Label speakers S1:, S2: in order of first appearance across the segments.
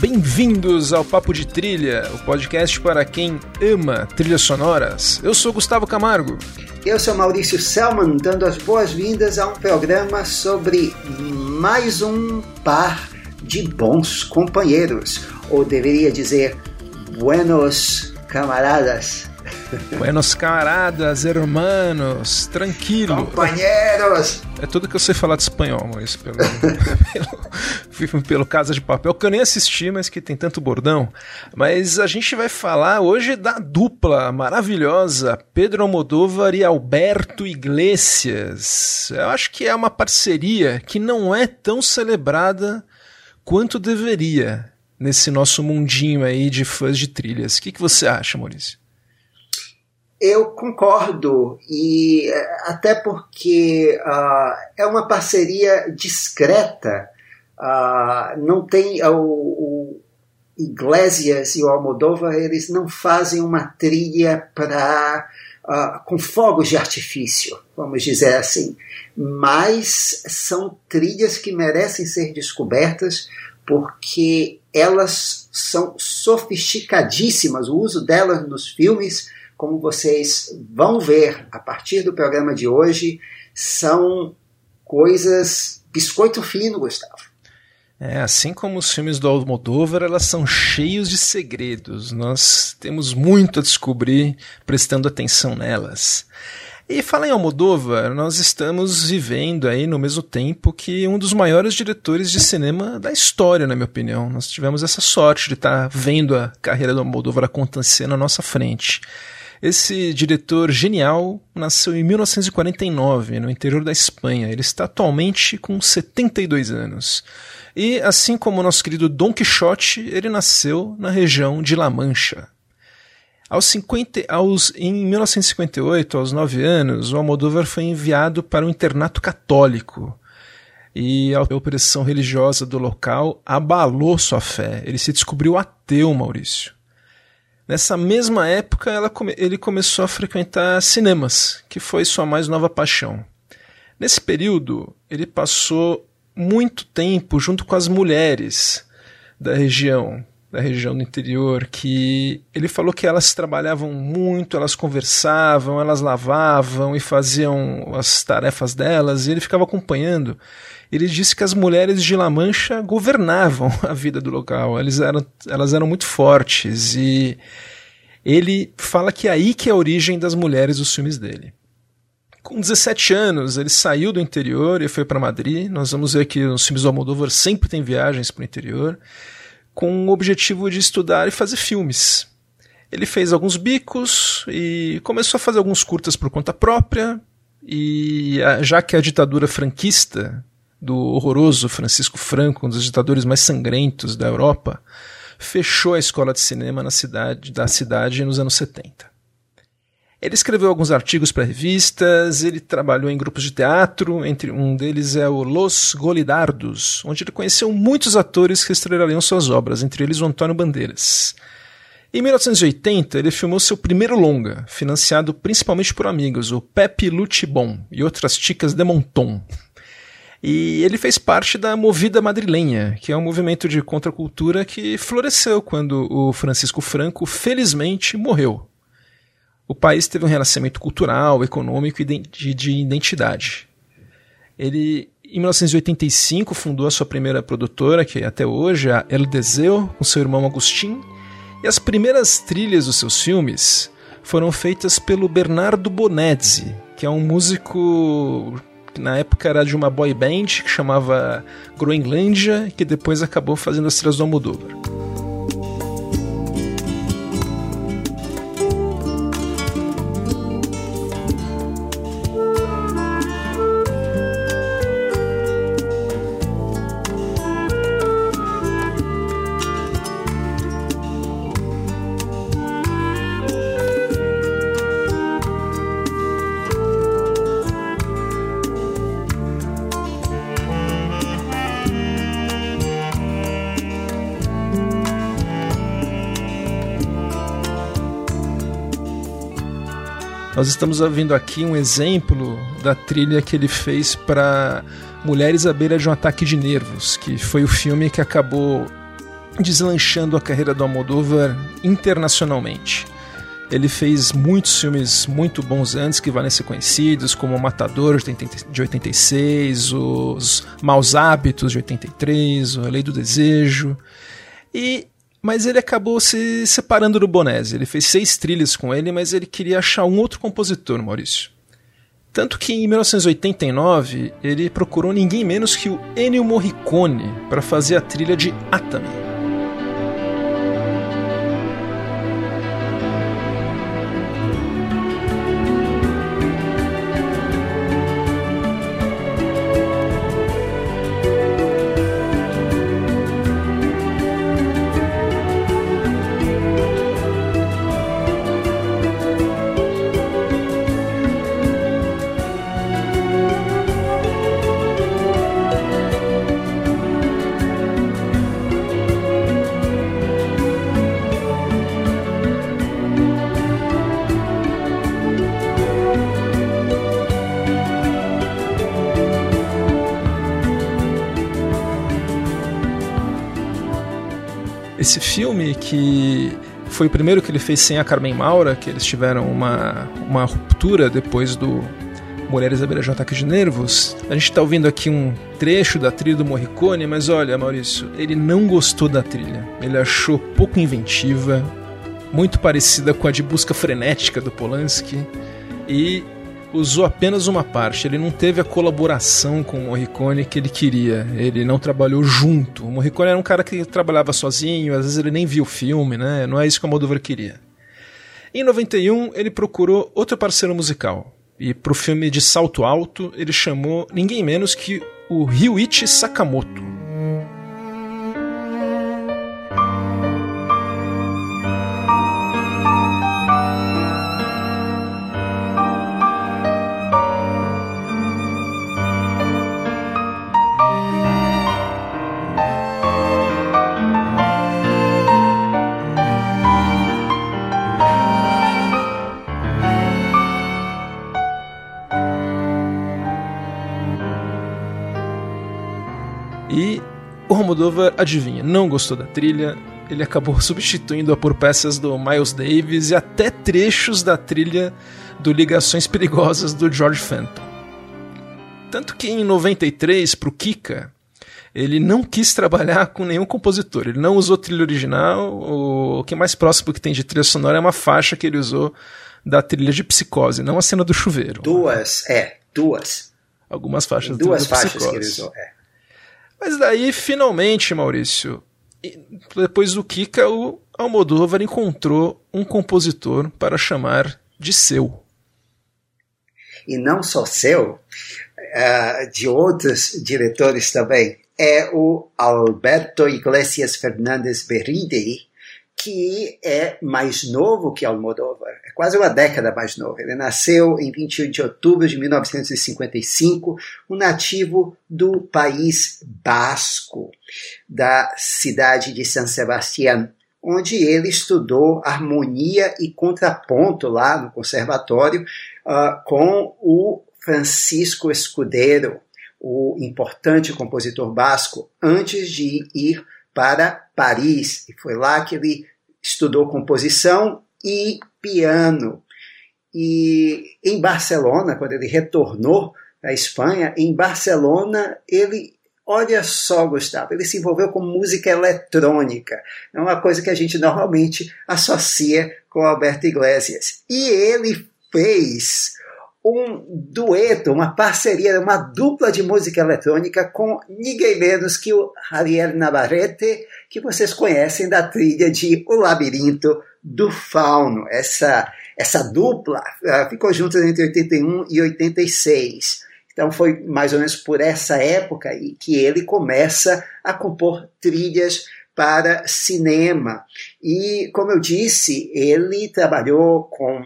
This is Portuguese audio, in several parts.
S1: Bem-vindos ao Papo de Trilha, o podcast para quem ama trilhas sonoras. Eu sou Gustavo Camargo.
S2: Eu sou Maurício Selman, dando as boas-vindas a um programa sobre mais um par de bons companheiros, ou deveria dizer, buenos camaradas.
S1: Buenos camaradas, hermanos, tranquilo.
S2: Companheiros!
S1: É tudo que eu sei falar de espanhol, Maurício, pelo, pelo, pelo Casa de Papel, que eu nem assisti, mas que tem tanto bordão. Mas a gente vai falar hoje da dupla maravilhosa Pedro Almodóvar e Alberto Iglesias. Eu acho que é uma parceria que não é tão celebrada quanto deveria nesse nosso mundinho aí de fãs de trilhas. O que, que você acha, Maurício?
S2: Eu concordo, e eh, até porque uh, é uma parceria discreta, uh, não tem o, o, Iglesias e o Almodóvar, eles não fazem uma trilha para com fogos de artifício, vamos dizer assim, mas são trilhas que merecem ser descobertas porque elas são sofisticadíssimas, o uso delas nos filmes como vocês vão ver a partir do programa de hoje, são coisas biscoito fino, Gustavo.
S1: É, assim como os filmes do Almodóvar, elas são cheios de segredos. Nós temos muito a descobrir prestando atenção nelas. E fala em Almodóvar, nós estamos vivendo aí no mesmo tempo que um dos maiores diretores de cinema da história, na minha opinião. Nós tivemos essa sorte de estar vendo a carreira do Almodóvar acontecer na nossa frente. Esse diretor genial nasceu em 1949, no interior da Espanha. Ele está atualmente com 72 anos. E, assim como o nosso querido Don Quixote, ele nasceu na região de La Mancha. Aos 50, aos, em 1958, aos 9 anos, o Almodóvar foi enviado para um internato católico. E a opressão religiosa do local abalou sua fé. Ele se descobriu ateu, Maurício. Nessa mesma época, come ele começou a frequentar cinemas, que foi sua mais nova paixão. Nesse período, ele passou muito tempo junto com as mulheres da região, da região do interior, que ele falou que elas trabalhavam muito, elas conversavam, elas lavavam e faziam as tarefas delas, e ele ficava acompanhando ele disse que as mulheres de La Mancha governavam a vida do local, elas eram, elas eram muito fortes e ele fala que é aí que é a origem das mulheres dos filmes dele. Com 17 anos, ele saiu do interior e foi para Madrid. Nós vamos ver que os filmes do Almodóvar sempre tem viagens para o interior, com o objetivo de estudar e fazer filmes. Ele fez alguns bicos e começou a fazer alguns curtas por conta própria. E já que a ditadura franquista do horroroso Francisco Franco, um dos ditadores mais sangrentos da Europa, fechou a escola de cinema na cidade, da cidade nos anos 70. Ele escreveu alguns artigos para revistas, ele trabalhou em grupos de teatro, entre um deles é o Los Golidardos, onde ele conheceu muitos atores que estrelariam suas obras, entre eles o Antônio Bandeiras. Em 1980, ele filmou seu primeiro longa, financiado principalmente por amigos, o Pepe Lutibon e outras ticas de Monton. E ele fez parte da Movida Madrilenha, que é um movimento de contracultura que floresceu quando o Francisco Franco, felizmente, morreu. O país teve um relacionamento cultural, econômico e de identidade. Ele, em 1985, fundou a sua primeira produtora, que é até hoje a El Deseo, com seu irmão Agustin, e as primeiras trilhas dos seus filmes foram feitas pelo Bernardo Bonezzi, que é um músico na época era de uma boy band que chamava Groenlândia, que depois acabou fazendo as trilhas do Almodóvar. Nós estamos ouvindo aqui um exemplo da trilha que ele fez para Mulheres à beira de um ataque de nervos, que foi o filme que acabou deslanchando a carreira do Almodóvar internacionalmente. Ele fez muitos filmes muito bons antes que valem ser conhecidos, como O Matador de 86, Os Maus Hábitos de 83, A Lei do Desejo. E mas ele acabou se separando do Bonese. Ele fez seis trilhas com ele, mas ele queria achar um outro compositor, Maurício. Tanto que em 1989 ele procurou ninguém menos que o Ennio Morricone para fazer a trilha de Atami. Foi o primeiro que ele fez sem a Carmen Maura, que eles tiveram uma, uma ruptura depois do Mulheres à beira de um ataque de nervos. A gente está ouvindo aqui um trecho da trilha do Morricone, mas olha, Maurício, ele não gostou da trilha. Ele achou pouco inventiva, muito parecida com a de Busca Frenética do Polanski, e usou apenas uma parte, ele não teve a colaboração com o Morricone que ele queria, ele não trabalhou junto. O Morricone era um cara que trabalhava sozinho, às vezes ele nem viu o filme, né? Não é isso que o Almodóvar queria. Em 91, ele procurou outro parceiro musical. E para o filme de Salto Alto, ele chamou ninguém menos que o Ryuichi Sakamoto. Adivinha, não gostou da trilha, ele acabou substituindo-a por peças do Miles Davis e até trechos da trilha do Ligações Perigosas do George Fenton. Tanto que em 93, para o Kika, ele não quis trabalhar com nenhum compositor. Ele não usou trilha original. O que mais próximo que tem de trilha sonora é uma faixa que ele usou da trilha de Psicose, não a cena do chuveiro.
S2: Duas, é, duas.
S1: Algumas faixas.
S2: Duas faixas psicose. que ele usou, é.
S1: Mas daí, finalmente, Maurício, depois do Kika, o Almodóvar encontrou um compositor para chamar de seu.
S2: E não só seu, uh, de outros diretores também. É o Alberto Iglesias Fernandes Berridi, que é mais novo que Almodóvar, é quase uma década mais novo. Ele nasceu em 21 de outubro de 1955, um nativo do país basco, da cidade de San Sebastián, onde ele estudou harmonia e contraponto lá no conservatório uh, com o Francisco Escudeiro, o importante compositor basco, antes de ir para Paris, e foi lá que ele estudou composição e piano. E em Barcelona, quando ele retornou à Espanha, em Barcelona ele Olha só, Gustavo, ele se envolveu com música eletrônica. É uma coisa que a gente normalmente associa com Alberto Iglesias. E ele fez um dueto, uma parceria, uma dupla de música eletrônica com ninguém menos que o Javier Navarrete, que vocês conhecem da trilha de O Labirinto do Fauno. Essa, essa dupla uh, ficou juntas entre 81 e 86. Então foi mais ou menos por essa época que ele começa a compor trilhas para cinema. E, como eu disse, ele trabalhou com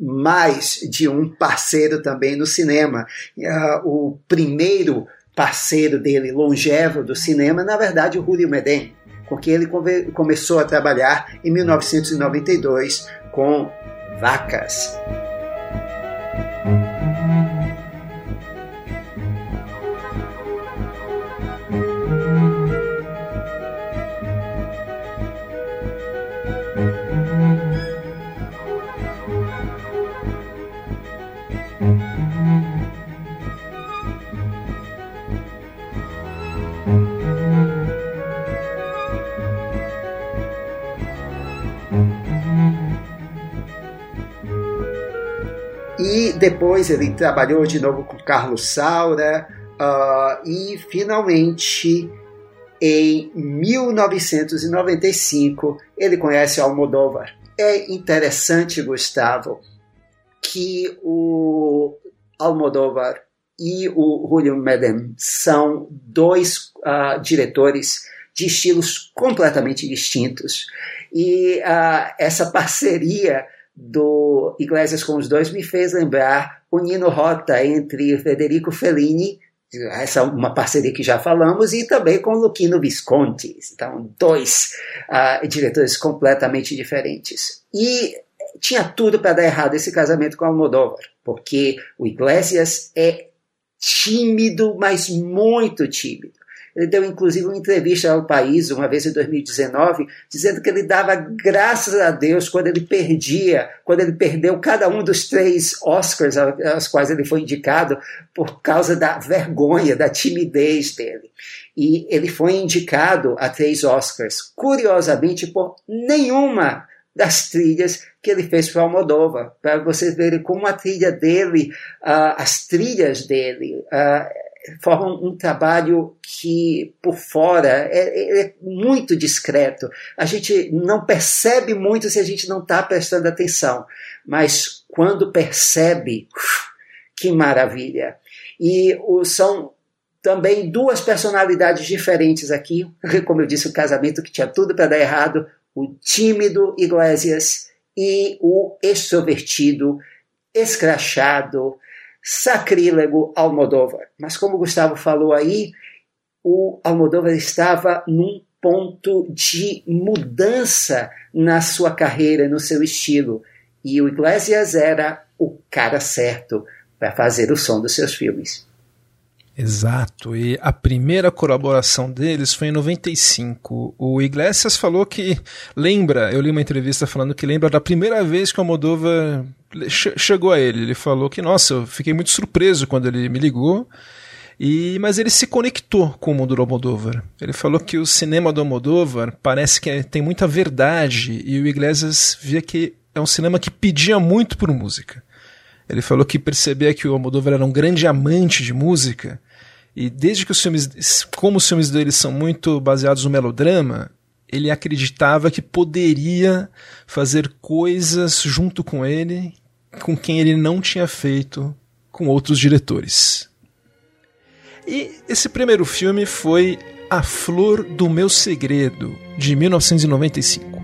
S2: mais de um parceiro também no cinema. Uh, o primeiro parceiro dele, longevo do cinema, na verdade, o Julio Medem, com quem ele come começou a trabalhar em 1992 com Vacas. Depois ele trabalhou de novo com Carlos Saura uh, e finalmente em 1995 ele conhece Almodóvar. É interessante, Gustavo, que o Almodóvar e o Julio Medem são dois uh, diretores de estilos completamente distintos. E uh, essa parceria do Iglesias com os dois me fez lembrar o Nino Rota entre Federico Fellini, essa é uma parceria que já falamos, e também com Luquino Visconti. Então, dois uh, diretores completamente diferentes. E tinha tudo para dar errado esse casamento com Almodóvar, porque o Iglesias é tímido, mas muito tímido. Ele deu inclusive uma entrevista ao país, uma vez em 2019, dizendo que ele dava graças a Deus quando ele perdia, quando ele perdeu cada um dos três Oscars aos quais ele foi indicado, por causa da vergonha, da timidez dele. E ele foi indicado a três Oscars, curiosamente por nenhuma das trilhas que ele fez para Almodóvar, para vocês verem como a trilha dele, uh, as trilhas dele, uh, formam um trabalho que por fora é, é, muito discreto. A gente não percebe muito se a gente não está prestando atenção, mas quando percebe, que maravilha! E o, são também duas personalidades diferentes aqui, como eu disse, o casamento que tinha tudo para dar errado, o tímido Iglesias e o extrovertido, escrachado, sacrílego Almodóvar. Mas como Gustavo falou aí, o Almodóvar estava num ponto de mudança na sua carreira, no seu estilo. E o Iglesias era o cara certo para fazer o som dos seus filmes.
S1: Exato, e a primeira colaboração deles foi em 95. O Iglesias falou que lembra, eu li uma entrevista falando que lembra da primeira vez que o Moldova chegou a ele. Ele falou que, nossa, eu fiquei muito surpreso quando ele me ligou. E, mas ele se conectou com o mundo do Almodóvar. Ele falou que o cinema do Almodóvar parece que é, tem muita verdade e o Iglesias via que é um cinema que pedia muito por música. Ele falou que percebia que o Almodóvar era um grande amante de música e desde que os filmes, como os filmes dele são muito baseados no melodrama, ele acreditava que poderia fazer coisas junto com ele com quem ele não tinha feito com outros diretores. E esse primeiro filme foi A Flor do Meu Segredo, de 1995.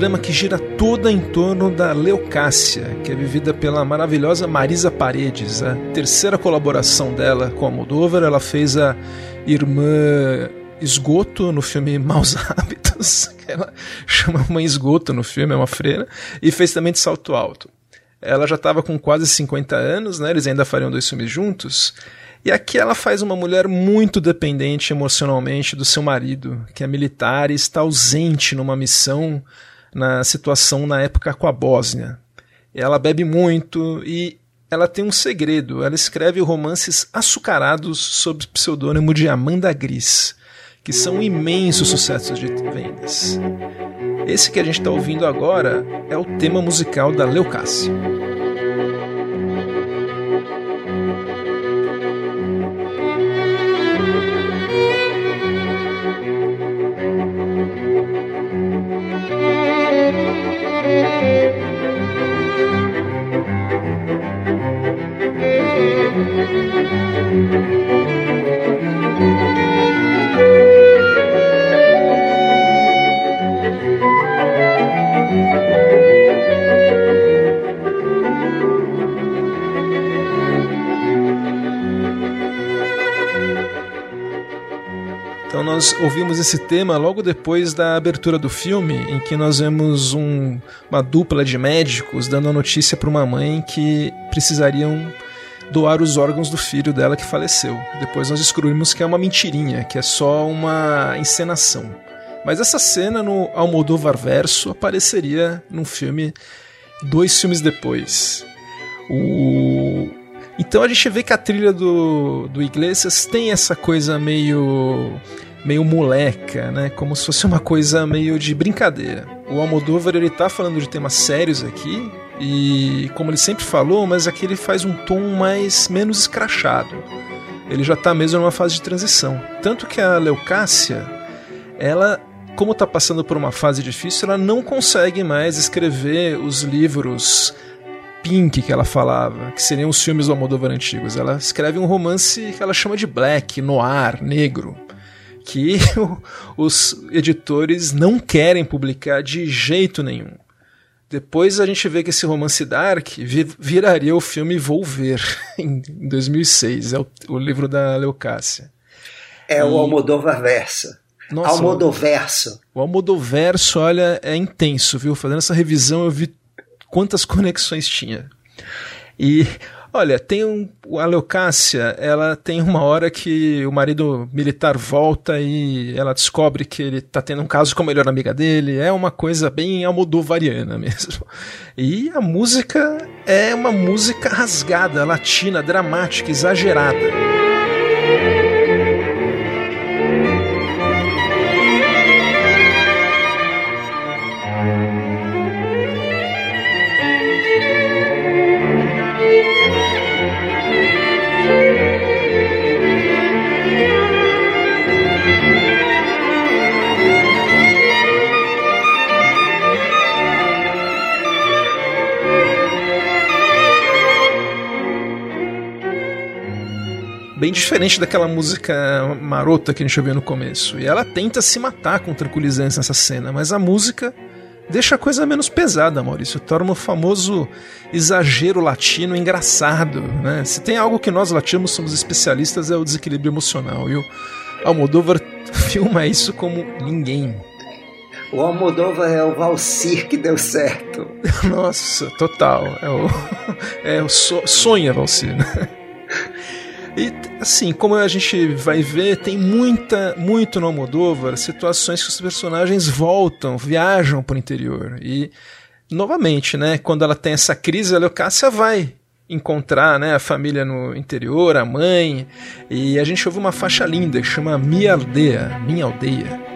S1: Trama que gira toda em torno da Leucácia, que é vivida pela maravilhosa Marisa Paredes, a terceira colaboração dela com a Moldova. Ela fez a irmã Esgoto no filme Maus Hábitos, que ela chama Mãe Esgoto no filme, é uma freira, e fez também de Salto Alto. Ela já estava com quase 50 anos, né? Eles ainda fariam dois filmes juntos. E aqui ela faz uma mulher muito dependente emocionalmente do seu marido, que é militar e está ausente numa missão na situação na época com a Bósnia. Ela bebe muito e ela tem um segredo. Ela escreve romances açucarados sob o pseudônimo de Amanda Gris, que são imensos sucessos de vendas. Esse que a gente está ouvindo agora é o tema musical da Leucácia. Nós ouvimos esse tema logo depois da abertura do filme, em que nós vemos um, uma dupla de médicos dando a notícia para uma mãe que precisariam doar os órgãos do filho dela que faleceu. Depois nós descobrimos que é uma mentirinha, que é só uma encenação. Mas essa cena no Almodóvar Verso apareceria num filme dois filmes depois. O... Então a gente vê que a trilha do, do Iglesias tem essa coisa meio meio moleca, né? Como se fosse uma coisa meio de brincadeira. O Almodóvar ele tá falando de temas sérios aqui e como ele sempre falou, mas aqui ele faz um tom mais menos escrachado. Ele já tá mesmo numa fase de transição. Tanto que a Leucácia, ela como está passando por uma fase difícil, ela não consegue mais escrever os livros pink que ela falava, que seriam os filmes do Almodóvar antigos. Ela escreve um romance que ela chama de black, noir, negro, que os editores não querem publicar de jeito nenhum. Depois a gente vê que esse romance dark viraria o filme Volver, em 2006. É o, o livro da Leucácia.
S2: É e... o Almodóvar Versa. Nossa, Almodoverso.
S1: O Almodoverso, olha, é intenso, viu? Fazendo essa revisão eu vi quantas conexões tinha. E olha, tem um, a Leucácia, ela tem uma hora que o marido militar volta e ela descobre que ele tá tendo um caso com a melhor amiga dele. É uma coisa bem almodovariana mesmo. E a música é uma música rasgada, latina, dramática, exagerada. Bem diferente daquela música marota que a gente ouviu no começo. E ela tenta se matar com tranquilizantes nessa cena, mas a música deixa a coisa menos pesada, Maurício. Torna o famoso exagero latino engraçado. Né? Se tem algo que nós latinos somos especialistas é o desequilíbrio emocional. E o Almodóvar filma isso como ninguém.
S2: O Almodóvar é o Valsir que deu certo.
S1: Nossa, total. É o, é o so, sonha Valsir, né? E assim, como a gente vai ver, tem muita, muito no Almodóvar situações que os personagens voltam, viajam para o interior. E novamente, né, quando ela tem essa crise, a Leocácia vai encontrar né, a família no interior, a mãe, e a gente ouve uma faixa linda que chama Minha Aldeia, Minha Aldeia.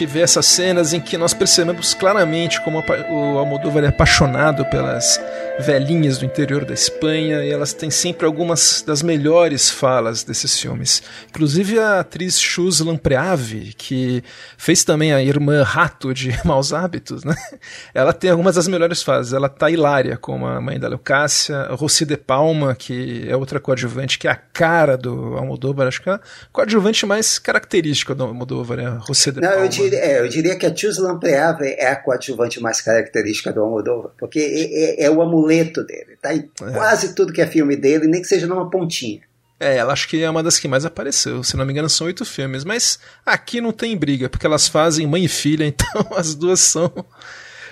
S1: Gente vê essas cenas em que nós percebemos claramente como o Almodóvar é apaixonado pelas velhinhas do interior da Espanha e elas têm sempre algumas das melhores falas desses filmes. Inclusive a atriz Chus Lampreave, que fez também a irmã Rato de Maus Hábitos, né? Ela tem algumas das melhores falas. Ela tá hilária como a mãe da Leucácia, Rossi de Palma, que é outra coadjuvante, que é a cara do Almodóvar, acho que é a coadjuvante mais característica do Almodóvar, é a Rossi de
S2: Não,
S1: Palma.
S2: Eu diria, é, eu diria que a Chus Lampreave é a coadjuvante mais característica do Almodóvar, porque é, é, é o amuleto dele, tá em é. quase tudo que é filme dele, nem que seja numa pontinha.
S1: É, ela acho que é uma das que mais apareceu. Se não me engano, são oito filmes. Mas aqui não tem briga, porque elas fazem mãe e filha, então as duas são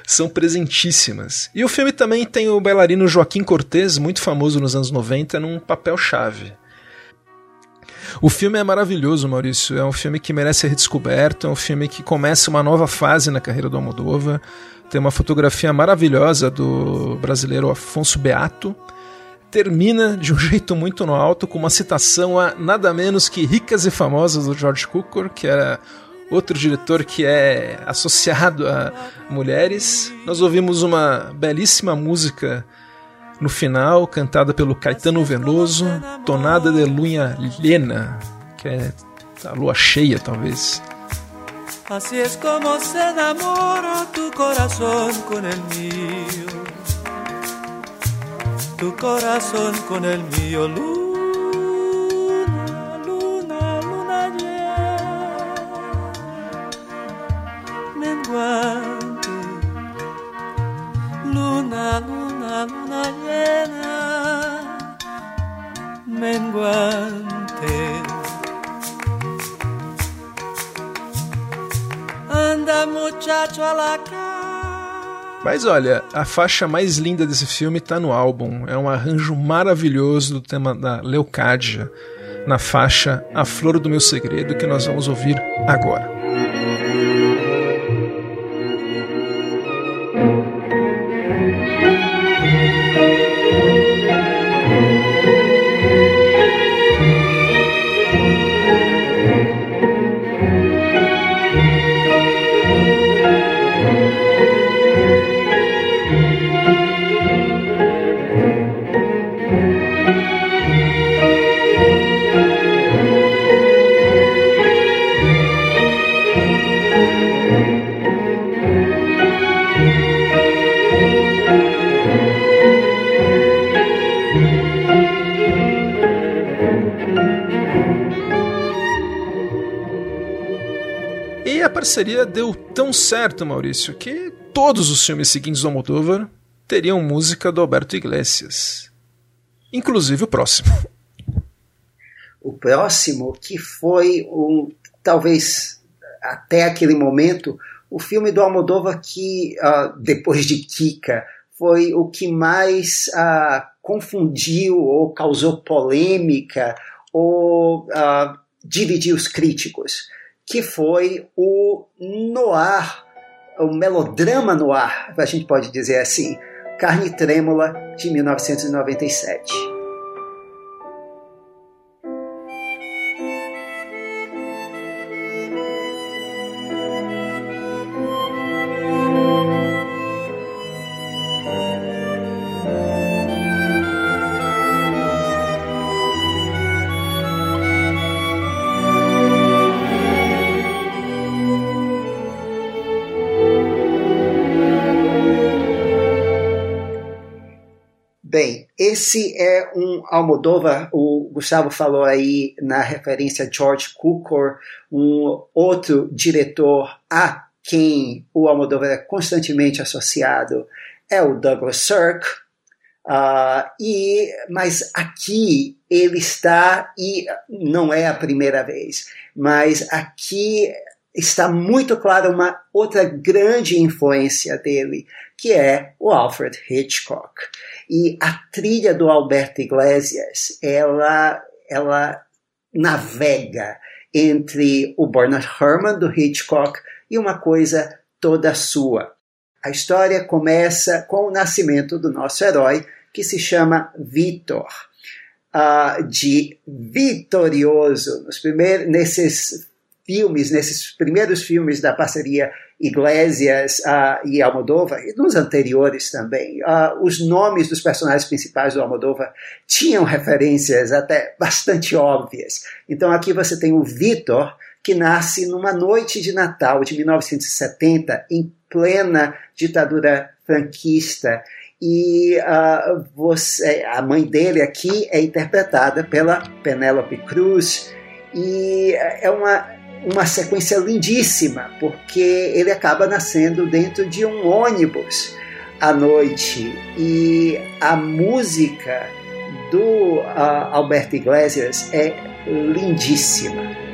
S1: são presentíssimas. E o filme também tem o bailarino Joaquim Cortez, muito famoso nos anos 90, num papel-chave. O filme é maravilhoso, Maurício. É um filme que merece ser redescoberto, é um filme que começa uma nova fase na carreira do Almodóvar. Tem uma fotografia maravilhosa do brasileiro Afonso Beato. Termina de um jeito muito no alto com uma citação a nada menos que Ricas e Famosas do George Cukor, que era outro diretor que é associado a mulheres. Nós ouvimos uma belíssima música no final, cantada pelo Caetano Veloso, Tonada de Lunha Llena, que é a lua cheia, talvez.
S3: Así es como se enamora tu corazón con el mío. Tu corazón con el mío, luna, luna, luna llena, menguante. Luna, luna, luna llena, menguante. Anda, muchacho, a la
S1: mas olha, a faixa mais linda desse filme está no álbum. É um arranjo maravilhoso do tema da Leocádia, na faixa A Flor do Meu Segredo, que nós vamos ouvir agora. Parceria deu tão certo, Maurício, que todos os filmes seguintes do Almodóvar teriam música do Alberto Iglesias. Inclusive o próximo.
S2: O próximo, que foi um, talvez até aquele momento, o filme do Almodóvar que, uh, depois de Kika, foi o que mais uh, confundiu ou causou polêmica ou uh, dividiu os críticos que foi o noir, o melodrama noir, a gente pode dizer assim, Carne Trêmula, de 1997. Esse é um Almodóvar, o Gustavo falou aí na referência a George Cukor, um outro diretor a quem o Almodóvar é constantemente associado, é o Douglas Sirk. Uh, e, mas aqui ele está, e não é a primeira vez, mas aqui está muito clara uma outra grande influência dele, que é o Alfred Hitchcock. E a trilha do Alberto Iglesias, ela, ela navega entre o Bernard Herrmann do Hitchcock e uma coisa toda sua. A história começa com o nascimento do nosso herói, que se chama Vitor. Uh, de vitorioso nos primeiros, nesses filmes, nesses primeiros filmes da parceria Iglesias uh, e Almodóvar, e nos anteriores também, uh, os nomes dos personagens principais do Almodóvar tinham referências até bastante óbvias. Então aqui você tem o Vitor, que nasce numa noite de Natal de 1970, em plena ditadura franquista, e uh, você, a mãe dele aqui é interpretada pela Penélope Cruz, e é uma uma sequência lindíssima, porque ele acaba nascendo dentro de um ônibus à noite e a música do uh, Alberto Iglesias é lindíssima.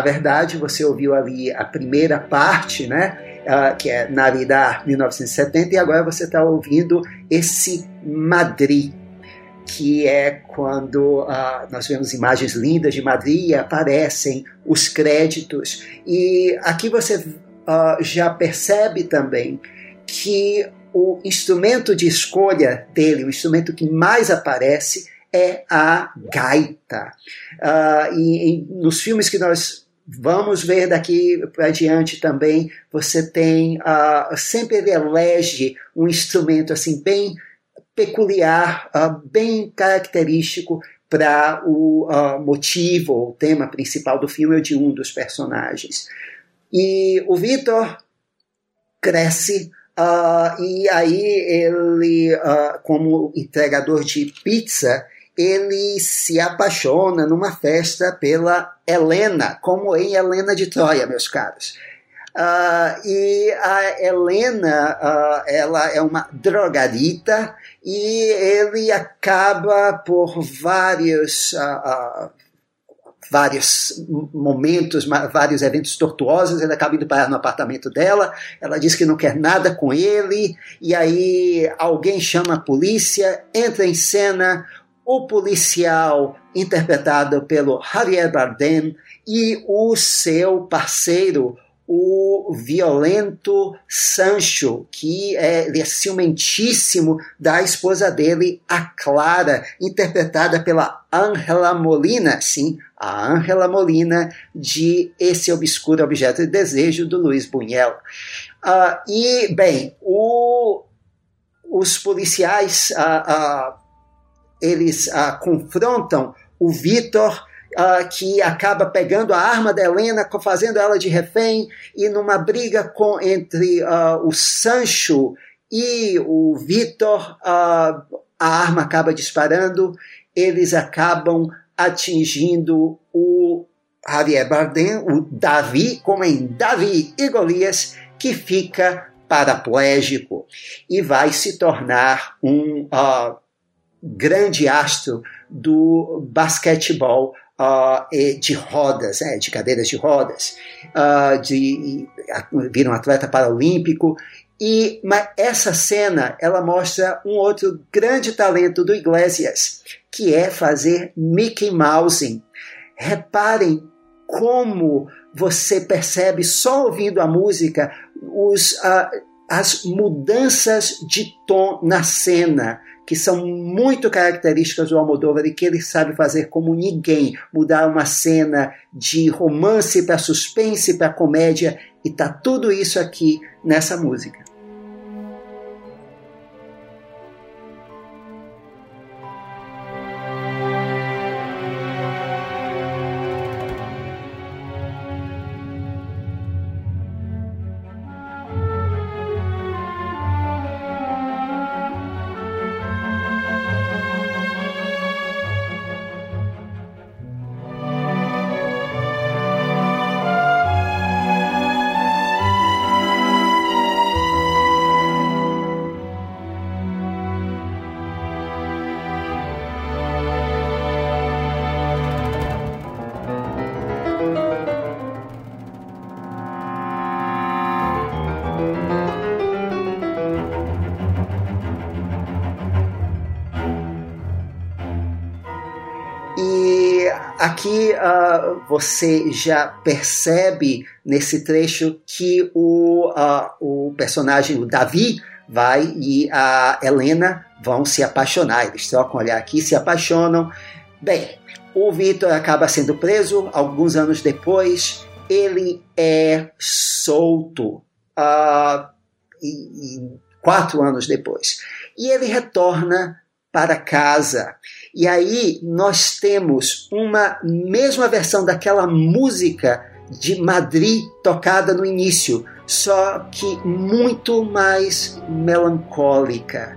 S2: Na verdade, você ouviu ali a primeira parte, né? Uh, que é Navidad 1970, e agora você está ouvindo esse Madrid, que é quando uh, nós vemos imagens lindas de Madrid e aparecem os créditos. E aqui você uh, já percebe também que o instrumento de escolha dele, o instrumento que mais aparece, é a gaita. Uh, e, e, nos filmes que nós vamos ver daqui para diante também, você tem uh, sempre ele elege um instrumento assim bem peculiar, uh, bem característico para o motivo, o tema principal do filme ou de um dos personagens. E o Vitor cresce Uh, e aí ele, uh, como entregador de pizza, ele se apaixona numa festa pela Helena, como em Helena de Troia, meus caros. Uh, e a Helena, uh, ela é uma drogadita e ele acaba por vários uh, vários momentos, vários eventos tortuosos, ele acaba indo parar no apartamento dela, ela diz que não quer nada com ele, e aí alguém chama a polícia, entra em cena o policial interpretado pelo Javier Bardem e o seu parceiro, o violento Sancho, que é, é ciumentíssimo da esposa dele, a Clara, interpretada pela Angela Molina, sim, a Angela Molina, de Esse Obscuro Objeto de Desejo, do Luiz Buñuel. Uh, e, bem, o, os policiais uh, uh, eles uh, confrontam o Vitor, uh, que acaba pegando a arma da Helena, fazendo ela de refém, e numa briga com, entre uh, o Sancho e o Vitor, a arma acaba disparando, eles acabam atingindo o Javier Bardem, o Davi, como em Davi e Golias, que fica paraplégico. E vai se tornar um uh, grande astro do basquetebol uh, de rodas, né, de cadeiras de rodas, uh, de, vira um atleta paralímpico. E mas essa cena ela mostra um outro grande talento do Iglesias, que é fazer Mickey Mouse. Reparem como você percebe só ouvindo a música os, uh, as mudanças de tom na cena que são muito características do Almodóvar e que ele sabe fazer como ninguém, mudar uma cena de romance para suspense para comédia e tá tudo isso aqui nessa música. Aqui uh, você já percebe nesse trecho que o, uh, o personagem, o Davi, vai e a Helena vão se apaixonar. Eles trocam olhar aqui, se apaixonam. Bem, o Victor acaba sendo preso alguns anos depois. Ele é solto uh, e, e quatro anos depois. E ele retorna para casa. E aí nós temos uma mesma versão daquela música de Madrid tocada no início, só que muito mais melancólica.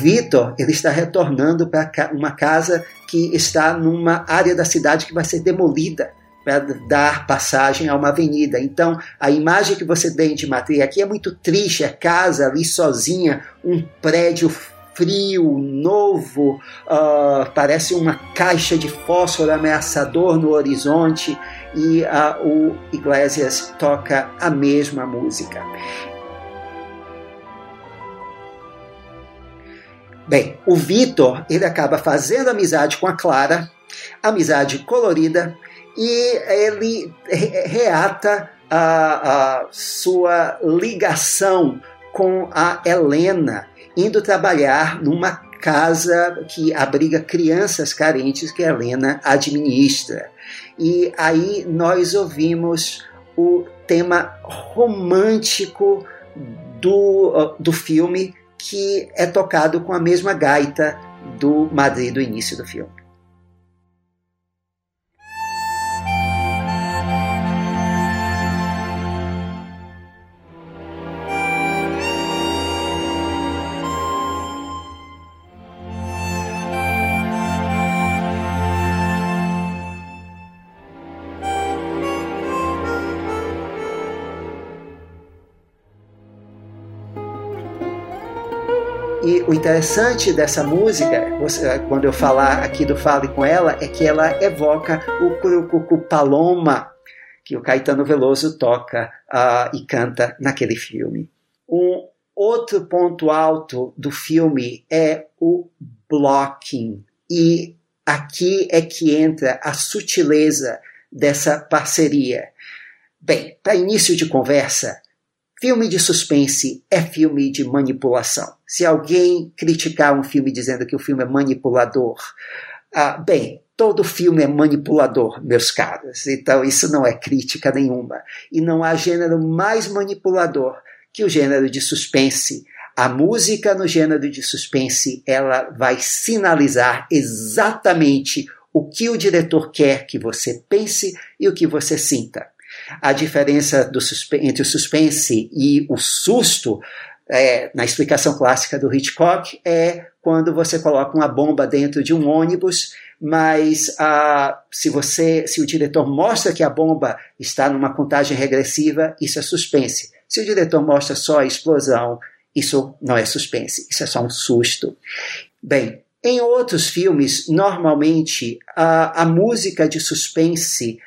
S2: Vitor ele está retornando para uma casa que está numa área da cidade que vai ser demolida para dar passagem a uma avenida. Então, a imagem que você tem de Madrid aqui é muito triste, a casa ali sozinha, um prédio frio, novo, uh, parece uma caixa de fósforo ameaçador no horizonte e uh, o Iglesias toca a mesma música. Bem, o Vitor ele acaba fazendo amizade com a Clara, amizade colorida, e ele reata a, a sua ligação com a Helena, indo trabalhar numa casa que abriga crianças carentes que a Helena administra. E aí nós ouvimos o tema romântico do, do filme que é tocado com a mesma gaita do Madrid do início do filme. O interessante dessa música, quando eu falar aqui do Fale com ela, é que ela evoca o Curucucu Paloma, que o Caetano Veloso toca uh, e canta naquele filme. Um outro ponto alto do filme é o blocking. E aqui é que entra a sutileza dessa parceria. Bem, para início de conversa, Filme de suspense é filme de manipulação. Se alguém criticar um filme dizendo que o filme é manipulador, ah, bem, todo filme é manipulador, meus caros. Então isso não é crítica nenhuma. E não há gênero mais manipulador que o gênero de suspense. A música no gênero de suspense, ela vai sinalizar exatamente o que o diretor quer que você pense e o que você sinta. A diferença entre o suspense e o susto, é, na explicação clássica do Hitchcock, é quando você coloca uma bomba dentro de um ônibus, mas ah, se você, se o diretor mostra que a bomba está numa contagem regressiva, isso é suspense. Se o diretor mostra só a explosão, isso não é suspense, isso é só um susto. Bem, em outros filmes, normalmente a, a música de suspense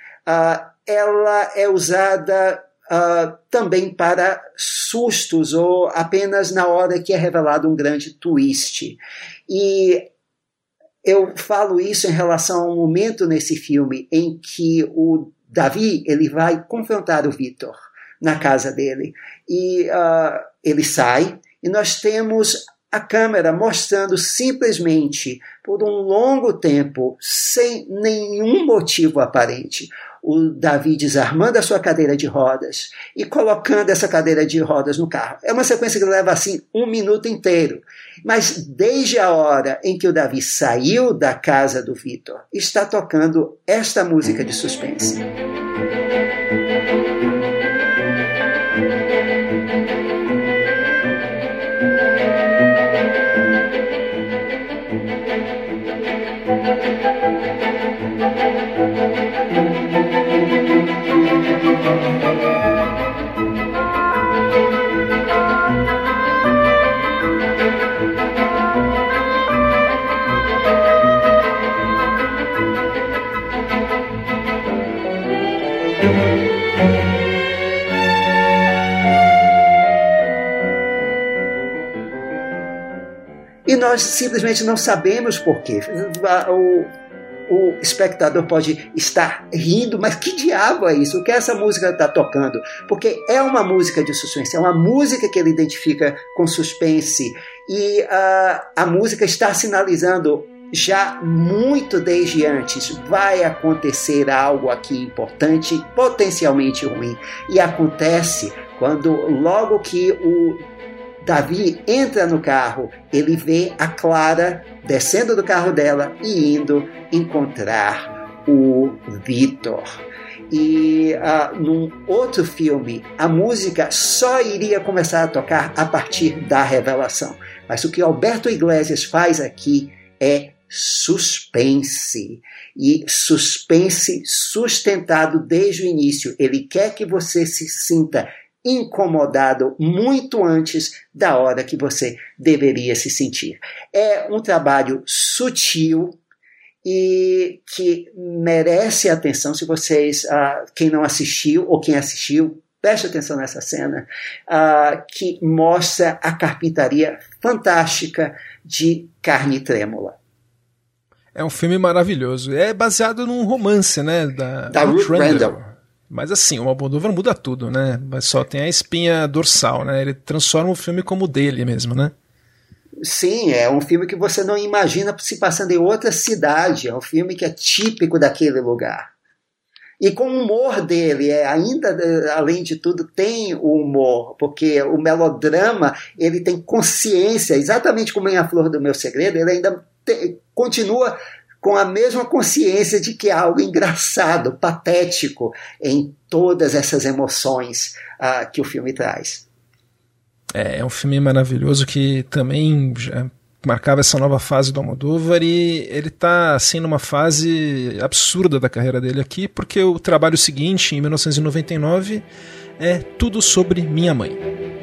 S2: ela é usada uh, também para sustos ou apenas na hora que é revelado um grande twist. E eu falo isso em relação a um momento nesse filme em que o Davi ele vai confrontar o Vitor na casa dele e uh, ele sai e nós temos a câmera mostrando simplesmente por um longo tempo sem nenhum motivo aparente o Davi desarmando a sua cadeira de rodas e colocando essa cadeira de rodas no carro. É uma sequência que leva assim um minuto inteiro. Mas desde a hora em que o Davi saiu da casa do Vitor, está tocando esta música de suspense. Nós simplesmente não sabemos porquê. O, o espectador pode estar rindo, mas que diabo é isso? O que essa música está tocando? Porque é uma música de suspense, é uma música que ele identifica com suspense. E uh, a música está sinalizando já muito desde antes vai acontecer algo aqui importante, potencialmente ruim. E acontece quando logo que o Davi entra no carro, ele vê a Clara descendo do carro dela e indo encontrar o Vitor. E uh, num outro filme, a música só iria começar a tocar a partir da revelação. Mas o que Alberto Iglesias faz aqui é suspense. E suspense sustentado desde o início. Ele quer que você se sinta incomodado muito antes da hora que você deveria se sentir. É um trabalho sutil e que merece atenção. Se vocês, uh, quem não assistiu ou quem assistiu, preste atenção nessa cena, uh, que mostra a carpintaria fantástica de Carne Trêmula.
S1: É um filme maravilhoso. É baseado num romance, né? Da,
S2: da Ruth Randall. Randall.
S1: Mas assim, o Almodóvar muda tudo, né? Mas só tem a espinha dorsal, né? Ele transforma o filme como dele mesmo, né?
S2: Sim, é um filme que você não imagina se passando em outra cidade. É um filme que é típico daquele lugar. E com o humor dele, é, ainda além de tudo, tem o humor, porque o melodrama ele tem consciência, exatamente como em A Flor do Meu Segredo, ele ainda te, continua com a mesma consciência de que há algo engraçado, patético em todas essas emoções uh, que o filme traz.
S1: É, é um filme maravilhoso que também já marcava essa nova fase do Almodóvar e ele está assim numa fase absurda da carreira dele aqui, porque o trabalho seguinte, em 1999, é Tudo sobre Minha Mãe.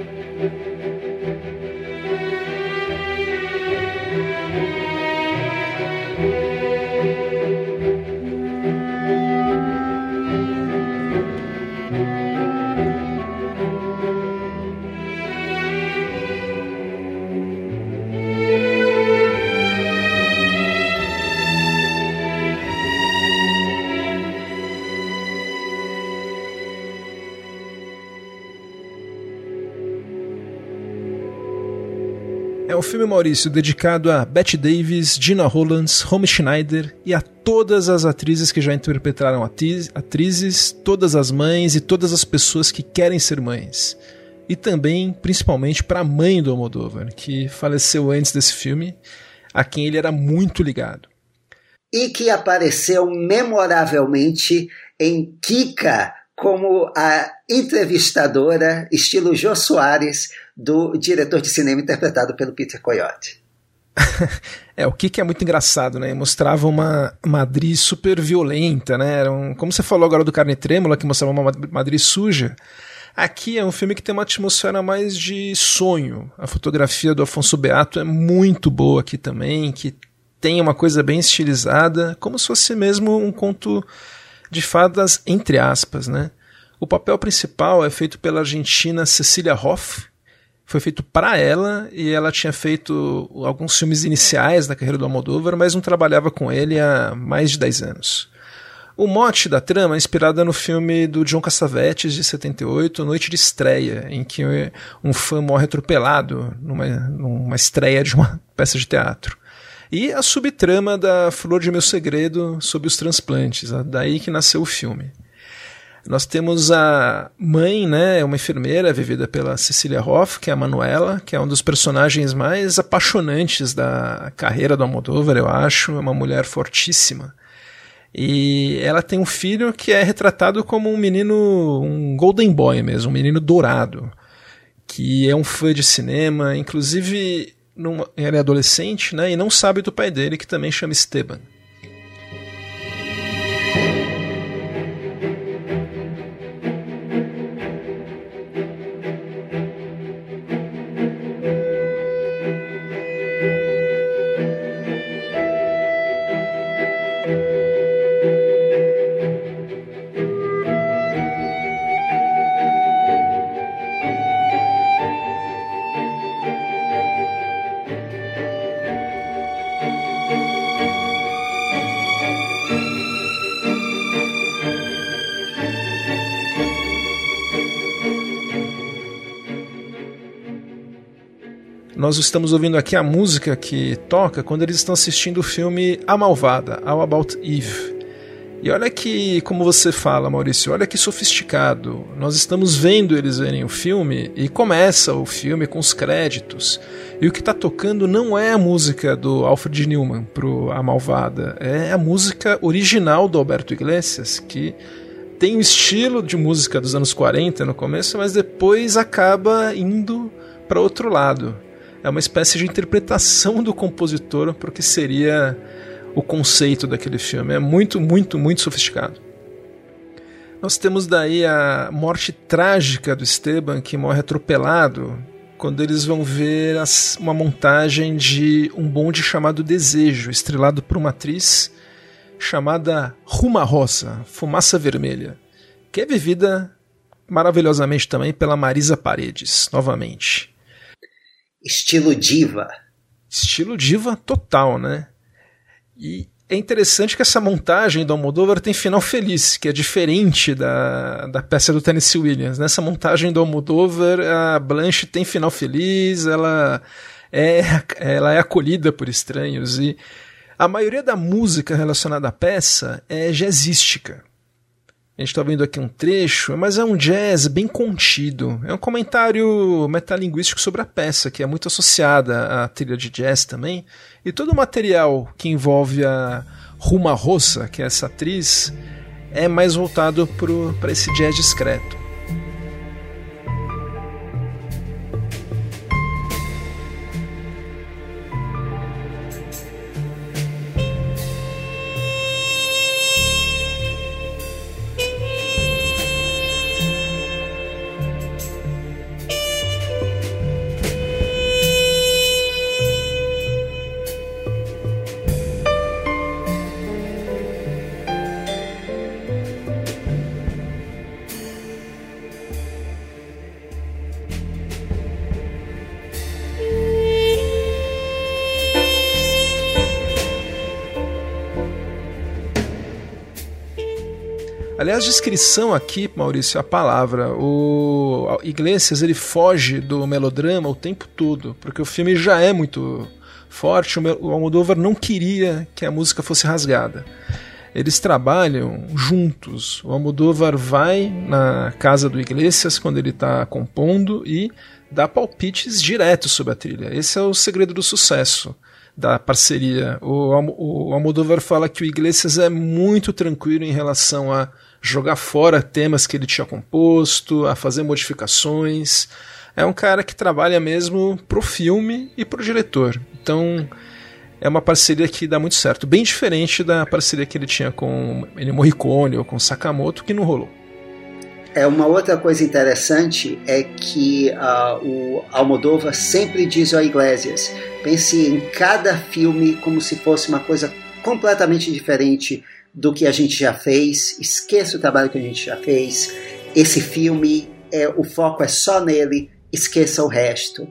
S1: Um filme, Maurício, dedicado a Bette Davis, Gina Rollins, Romy Schneider e a todas as atrizes que já interpretaram atrizes, todas as mães e todas as pessoas que querem ser mães. E também, principalmente, para a mãe do Almodóvar, que faleceu antes desse filme, a quem ele era muito ligado.
S2: E que apareceu memoravelmente em Kika, como a entrevistadora, estilo Jô Soares, do diretor de cinema interpretado pelo Peter Coyote.
S1: é, o que, é muito engraçado, né? Mostrava uma Madrid super violenta, né? Era um, como você falou agora do Carne Trêmula, que mostrava uma Madrid suja. Aqui é um filme que tem uma atmosfera mais de sonho. A fotografia do Afonso Beato é muito boa aqui também, que tem uma coisa bem estilizada, como se fosse mesmo um conto de fadas entre aspas, né? O papel principal é feito pela argentina Cecília Hoff, foi feito para ela e ela tinha feito alguns filmes iniciais da carreira do Almodóvar, mas não trabalhava com ele há mais de 10 anos. O mote da trama é inspirada no filme do John Cassavetes de 78, Noite de Estreia, em que um fã morre atropelado numa, numa estreia de uma peça de teatro. E a subtrama da Flor de Meu Segredo sobre os transplantes, daí que nasceu o filme. Nós temos a mãe, né, uma enfermeira vivida pela Cecília Hoff, que é a Manuela, que é um dos personagens mais apaixonantes da carreira do Almodóvar, eu acho, é uma mulher fortíssima. E ela tem um filho que é retratado como um menino, um golden boy mesmo, um menino dourado, que é um fã de cinema, inclusive numa, ele é adolescente, né, e não sabe do pai dele, que também chama Esteban. Nós estamos ouvindo aqui a música que toca quando eles estão assistindo o filme A Malvada, All About Eve. E olha que, como você fala, Maurício, olha que sofisticado. Nós estamos vendo eles verem o filme e começa o filme com os créditos. E o que está tocando não é a música do Alfred Newman pro A Malvada, é a música original do Alberto Iglesias, que tem o estilo de música dos anos 40 no começo, mas depois acaba indo para outro lado. É uma espécie de interpretação do compositor para o que seria o conceito daquele filme. É muito, muito, muito sofisticado. Nós temos daí a morte trágica do Esteban, que morre atropelado quando eles vão ver as, uma montagem de um bonde chamado Desejo, estrelado por uma atriz chamada Ruma Rosa, Fumaça Vermelha, que é vivida maravilhosamente também pela Marisa Paredes, novamente.
S2: Estilo diva.
S1: Estilo diva total, né? E é interessante que essa montagem do Almodóvar tem final feliz, que é diferente da, da peça do Tennessee Williams. Nessa montagem do Almodóvar, a Blanche tem final feliz, ela é, ela é acolhida por estranhos e a maioria da música relacionada à peça é jazzística. A gente está vendo aqui um trecho, mas é um jazz bem contido. É um comentário metalinguístico sobre a peça, que é muito associada à trilha de jazz também. E todo o material que envolve a Ruma Rossa, que é essa atriz, é mais voltado para esse jazz discreto. Aliás, descrição aqui, Maurício, a palavra. O Iglesias ele foge do melodrama o tempo todo, porque o filme já é muito forte. O Almodóvar não queria que a música fosse rasgada. Eles trabalham juntos. O Almodóvar vai na casa do Iglesias quando ele está compondo e dá palpites diretos sobre a trilha. Esse é o segredo do sucesso da parceria. O, o Almodóvar fala que o Iglesias é muito tranquilo em relação a jogar fora temas que ele tinha composto, a fazer modificações. É um cara que trabalha mesmo pro filme e pro diretor. Então é uma parceria que dá muito certo, bem diferente da parceria que ele tinha com ele Morricone ou com Sakamoto, que não rolou.
S2: É uma outra coisa interessante é que uh, o Almodóvar sempre diz ao Iglesias: pense em cada filme como se fosse uma coisa completamente diferente do que a gente já fez, esqueça o trabalho que a gente já fez. Esse filme, é, o foco é só nele, esqueça o resto.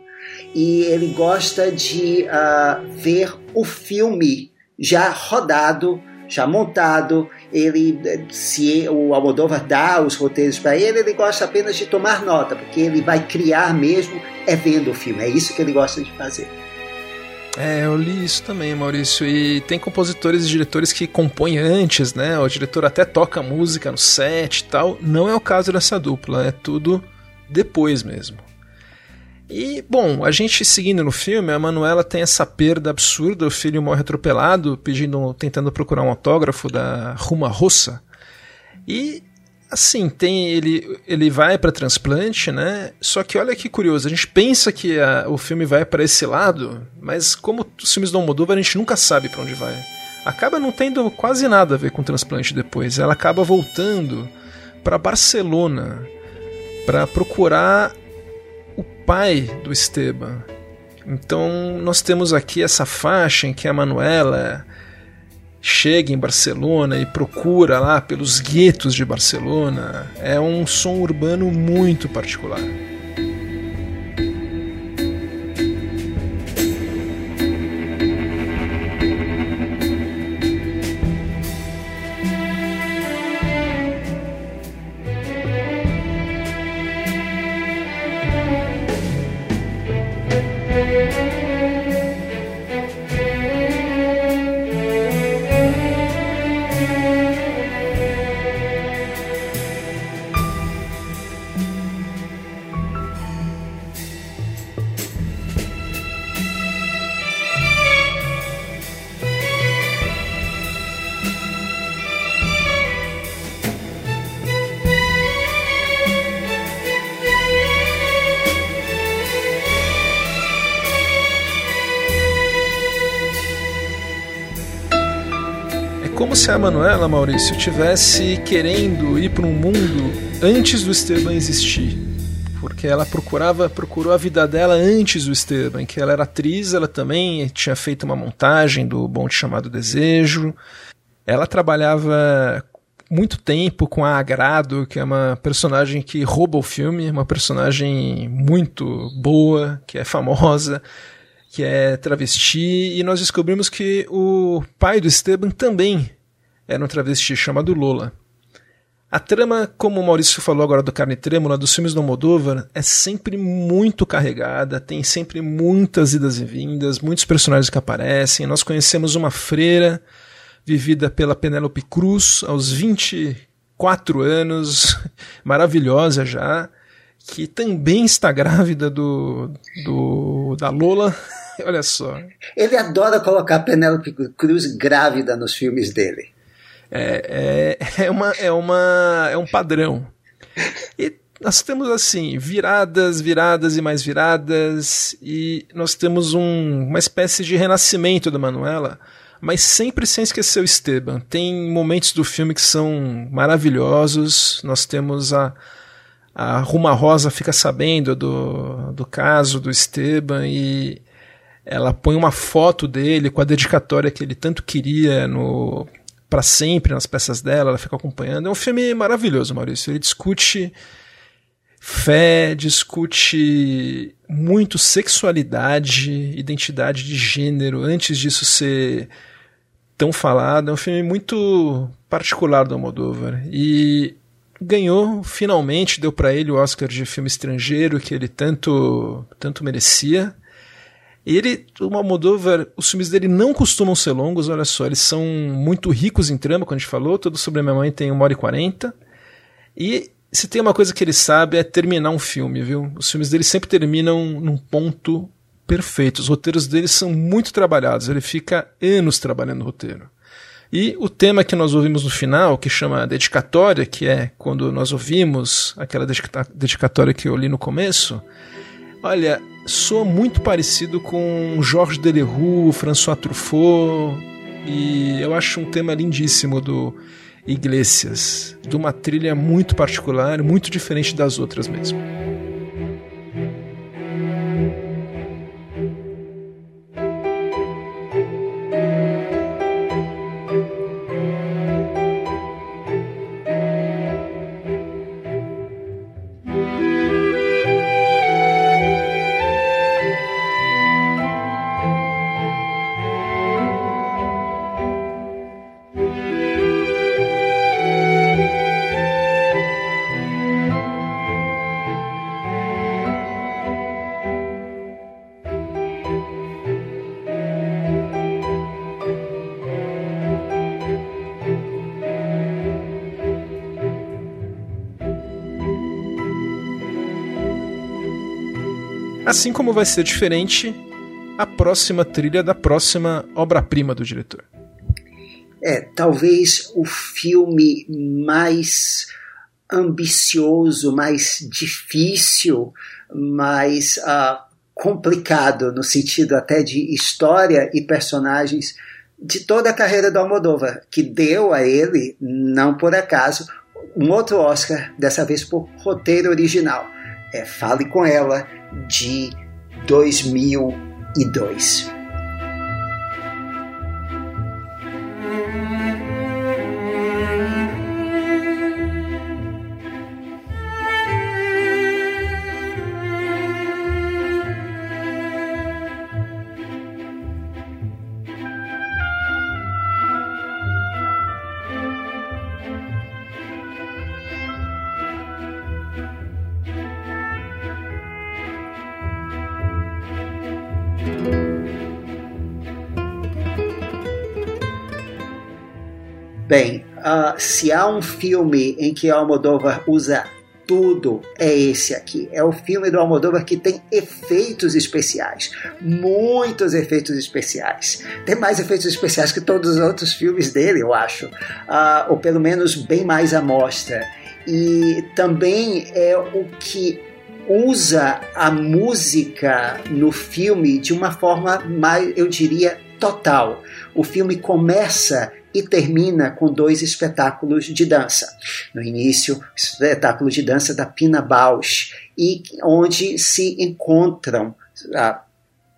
S2: E ele gosta de uh, ver o filme já rodado, já montado. Ele, se o Almodóvar dá os roteiros para ele, ele gosta apenas de tomar nota, porque ele vai criar mesmo é vendo o filme. É isso que ele gosta de fazer.
S1: É, eu li isso também, Maurício. E tem compositores e diretores que compõem antes, né? O diretor até toca música no set e tal. Não é o caso dessa dupla, é tudo depois mesmo. E, bom, a gente seguindo no filme, a Manuela tem essa perda absurda, o filho morre atropelado, pedindo, tentando procurar um autógrafo da Ruma Rossa. E Assim, tem ele ele vai para transplante, né? Só que olha que curioso, a gente pensa que a, o filme vai para esse lado, mas como os filmes do Almodóvar a gente nunca sabe para onde vai. Acaba não tendo quase nada a ver com transplante depois. Ela acaba voltando para Barcelona para procurar o pai do Esteban. Então nós temos aqui essa faixa em que a Manuela chega em Barcelona e procura lá pelos guetos de Barcelona, é um som urbano muito particular. Manuela, Maurício, tivesse querendo ir para um mundo antes do Esteban existir. Porque ela procurava, procurou a vida dela antes do Esteban, que ela era atriz, ela também tinha feito uma montagem do Bonde Chamado Desejo. Ela trabalhava muito tempo com a Agrado, que é uma personagem que rouba o filme, uma personagem muito boa, que é famosa, que é travesti, e nós descobrimos que o pai do Esteban também era um travesti chamado Lola. A trama, como o Maurício falou agora do Carne Trêmula, dos filmes do Almodóvar, é sempre muito carregada, tem sempre muitas idas e vindas, muitos personagens que aparecem. Nós conhecemos uma freira vivida pela Penélope Cruz aos 24 anos, maravilhosa já, que também está grávida do, do da Lola. Olha só.
S2: Ele adora colocar Penélope Cruz grávida nos filmes dele.
S1: É, é, é, uma, é, uma, é um padrão. E nós temos assim, viradas, viradas e mais viradas, e nós temos um, uma espécie de renascimento da Manuela mas sempre sem esquecer o Esteban. Tem momentos do filme que são maravilhosos. Nós temos a, a Ruma Rosa fica sabendo do, do caso do Esteban e ela põe uma foto dele com a dedicatória que ele tanto queria no para sempre nas peças dela, ela fica acompanhando. É um filme maravilhoso, Maurício. Ele discute fé, discute muito sexualidade, identidade de gênero, antes disso ser tão falado. É um filme muito particular do Almodóvar. E ganhou, finalmente, deu para ele o Oscar de filme estrangeiro que ele tanto, tanto merecia. Ele, o Almodóvar, os filmes dele não costumam ser longos, olha só, eles são muito ricos em trama, como a gente falou, todo sobre a minha mãe tem 1 hora e 40. E se tem uma coisa que ele sabe é terminar um filme, viu? Os filmes dele sempre terminam num ponto perfeito. Os roteiros dele são muito trabalhados. Ele fica anos trabalhando no roteiro. E o tema que nós ouvimos no final, que chama dedicatória, que é quando nós ouvimos aquela dedicatória que eu li no começo, olha, soa muito parecido com Georges Delerue, François Truffaut, e eu acho um tema lindíssimo do Iglesias, de uma trilha muito particular, muito diferente das outras mesmo. Assim como vai ser diferente a próxima trilha da próxima obra-prima do diretor.
S2: É, talvez o filme mais ambicioso, mais difícil, mais uh, complicado no sentido até de história e personagens de toda a carreira do Almodóvar, que deu a ele, não por acaso, um outro Oscar, dessa vez por roteiro original. É Fale com Ela, de 2002. Se há um filme em que Almodóvar usa tudo, é esse aqui. É o filme do Almodóvar que tem efeitos especiais, muitos efeitos especiais. Tem mais efeitos especiais que todos os outros filmes dele, eu acho, uh, ou pelo menos bem mais à mostra. E também é o que usa a música no filme de uma forma mais, eu diria, total. O filme começa e termina com dois espetáculos de dança. No início, o espetáculo de dança da Pina Bausch, e onde se encontram, ah,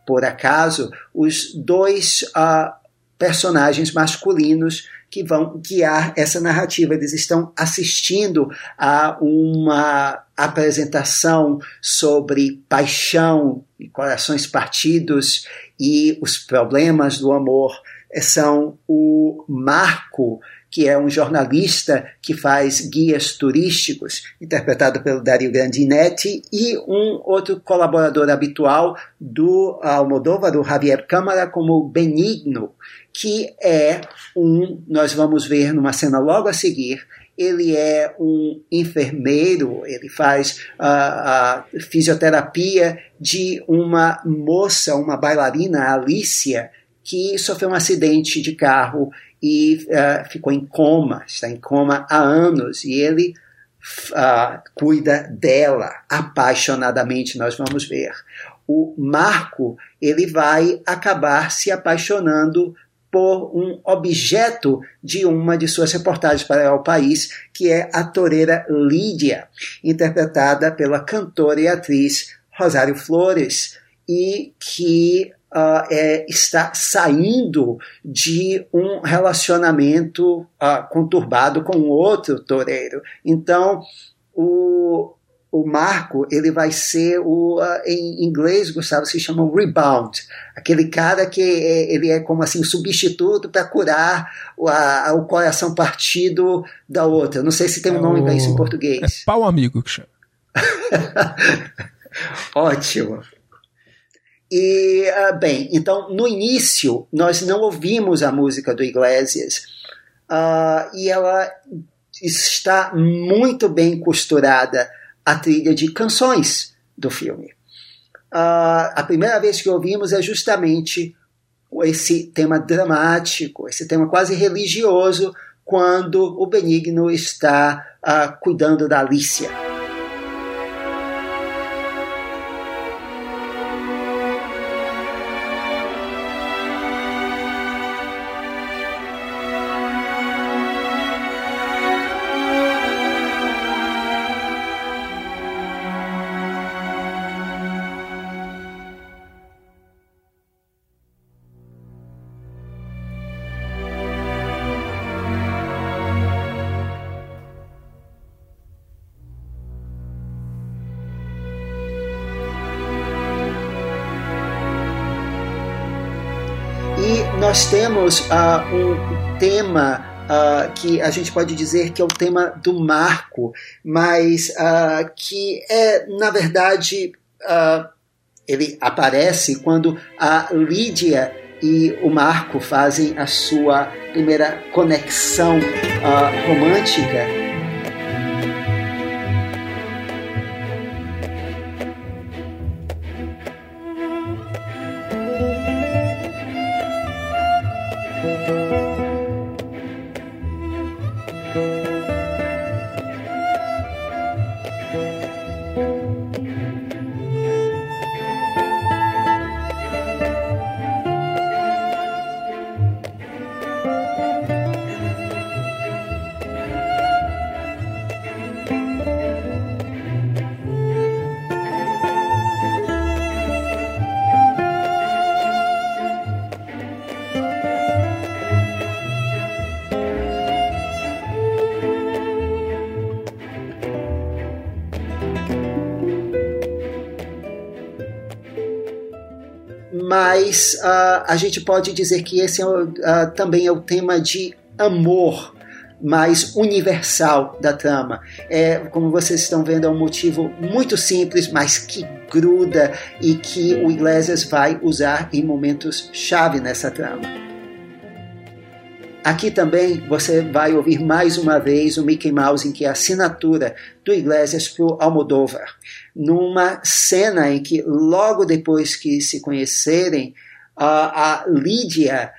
S2: por acaso, os dois ah, personagens masculinos que vão guiar essa narrativa. Eles estão assistindo a uma apresentação sobre paixão e corações partidos e os problemas do amor. São o Marco, que é um jornalista que faz guias turísticos, interpretado pelo Dario Grandinetti, e um outro colaborador habitual do Almodóvar, do Javier Câmara, como Benigno, que é um, nós vamos ver numa cena logo a seguir, ele é um enfermeiro, ele faz a fisioterapia de uma moça, uma bailarina, Alicia, que sofreu um acidente de carro e uh, ficou em coma, está em coma há anos, e ele uh, cuida dela apaixonadamente, nós vamos ver. O Marco, ele vai acabar se apaixonando por um objeto de uma de suas reportagens para o país, que é a toureira Lídia, interpretada pela cantora e atriz Rosário Flores, e que uh, é, está saindo de um relacionamento uh, conturbado com outro toureiro. Então, o, o marco ele vai ser o uh, em inglês Gustavo se chama rebound. Aquele cara que é, ele é como assim substituto para curar o, a, o coração partido da outra. Não sei se tem um é nome para isso em português.
S1: é pau amigo que chama.
S2: Ótimo e uh, bem então no início nós não ouvimos a música do Iglesias uh, e ela está muito bem costurada a trilha de canções do filme. Uh, a primeira vez que ouvimos é justamente esse tema dramático, esse tema quase religioso, quando o Benigno está uh, cuidando da Alicia. Temos uh, um tema uh, que a gente pode dizer que é o tema do marco, mas uh, que é, na verdade, ele aparece quando a Lídia e o Marco fazem a sua primeira conexão romântica a gente pode dizer que esse é, uh, também é o tema de amor mais universal da trama. É, como vocês estão vendo, é um motivo muito simples, mas que gruda e que o Iglesias vai usar em momentos chave nessa trama. Aqui também você vai ouvir mais uma vez o Mickey Mouse, em que é a assinatura do Iglesias para o Almodóvar numa cena em que, logo depois que se conhecerem, a Lídia,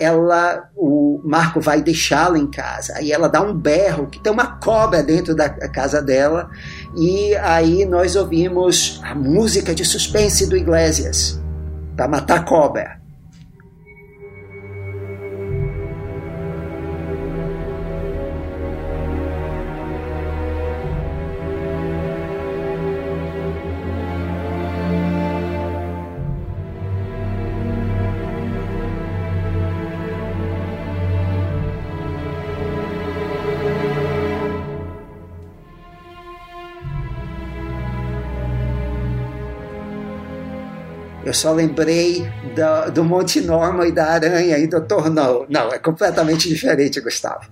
S2: ela, o Marco vai deixá-la em casa, aí ela dá um berro, que tem uma cobra dentro da casa dela, e aí nós ouvimos a música de suspense do Iglesias, para matar a cobra. Eu só lembrei do, do Monte Norma e da Aranha e do Tornão. Não, é completamente diferente, Gustavo.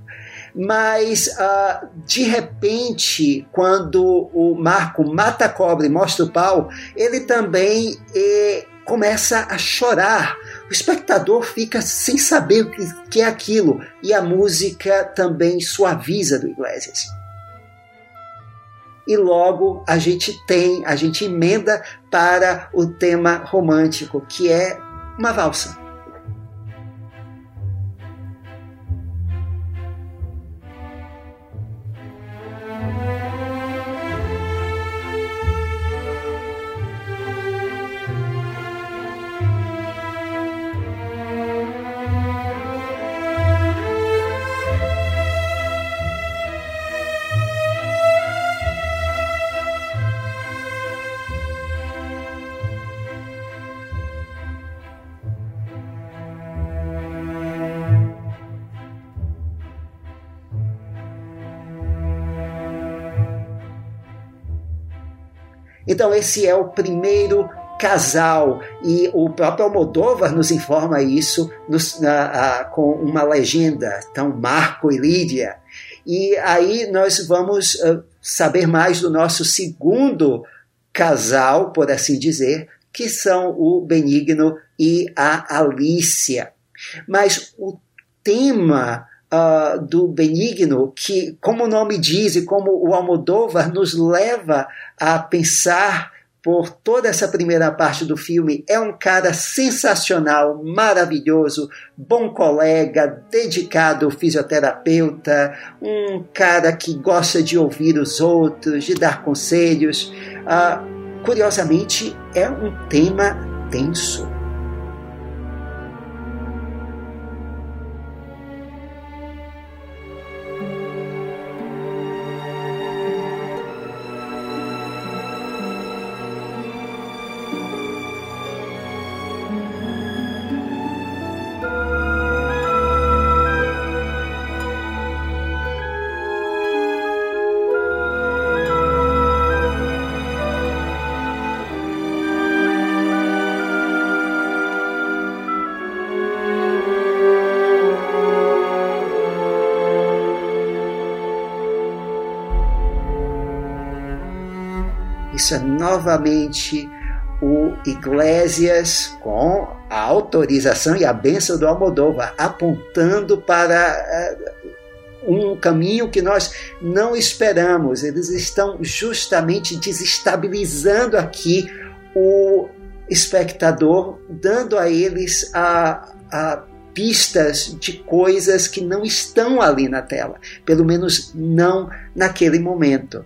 S2: Mas, uh, de repente, quando o Marco mata a cobra e mostra o pau, ele também eh, começa a chorar. O espectador fica sem saber o que é aquilo. E a música também suaviza do Iglesias e logo a gente tem, a gente emenda para o tema romântico, que é uma valsa. Então, esse é o primeiro casal e o próprio Almodóvar nos informa isso nos, na, a, com uma legenda, então Marco e Lídia. E aí nós vamos uh, saber mais do nosso segundo casal, por assim dizer, que são o Benigno e a Alícia. Mas o tema uh, do Benigno, que, como o nome diz e como o Almodóvar nos leva a pensar por toda essa primeira parte do filme, é um cara sensacional, maravilhoso, bom colega, dedicado fisioterapeuta, um cara que gosta de ouvir os outros, de dar conselhos. Uh, curiosamente, é um tema tenso Novamente o Iglesias com a autorização e a benção do Almodóvar, apontando para uh, um caminho que nós não esperamos. Eles estão justamente desestabilizando aqui o espectador, dando a eles a, a pistas de coisas que não estão ali na tela, pelo menos não naquele momento.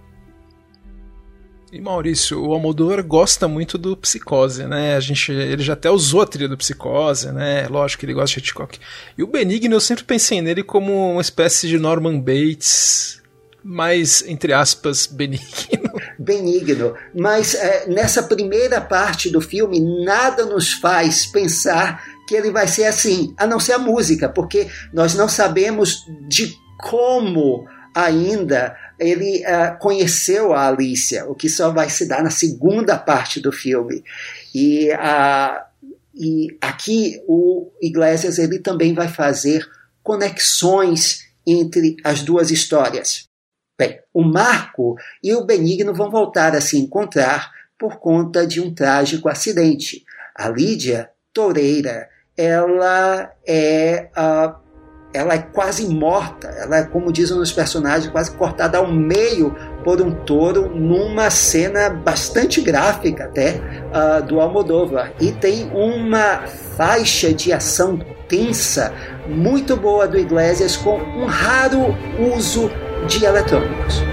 S1: E Maurício, o Almodóvar gosta muito do Psicose, né? A gente, ele já até usou a trilha do Psicose, né? Lógico que ele gosta de Hitchcock. E o Benigno, eu sempre pensei nele como uma espécie de Norman Bates, mais, entre aspas, benigno.
S2: Benigno. Mas é, nessa primeira parte do filme, nada nos faz pensar que ele vai ser assim, a não ser a música, porque nós não sabemos de como ainda ele uh, conheceu a Alicia, o que só vai se dar na segunda parte do filme. E, uh, e aqui o Iglesias ele também vai fazer conexões entre as duas histórias. Bem, o Marco e o Benigno vão voltar a se encontrar por conta de um trágico acidente. A Lídia Toureira, ela é uh, ela é quase morta, ela é, como dizem os personagens, quase cortada ao meio por um touro numa cena bastante gráfica até uh, do Almodóvar. E tem uma faixa de ação tensa muito boa do Iglesias com um raro uso de eletrônicos.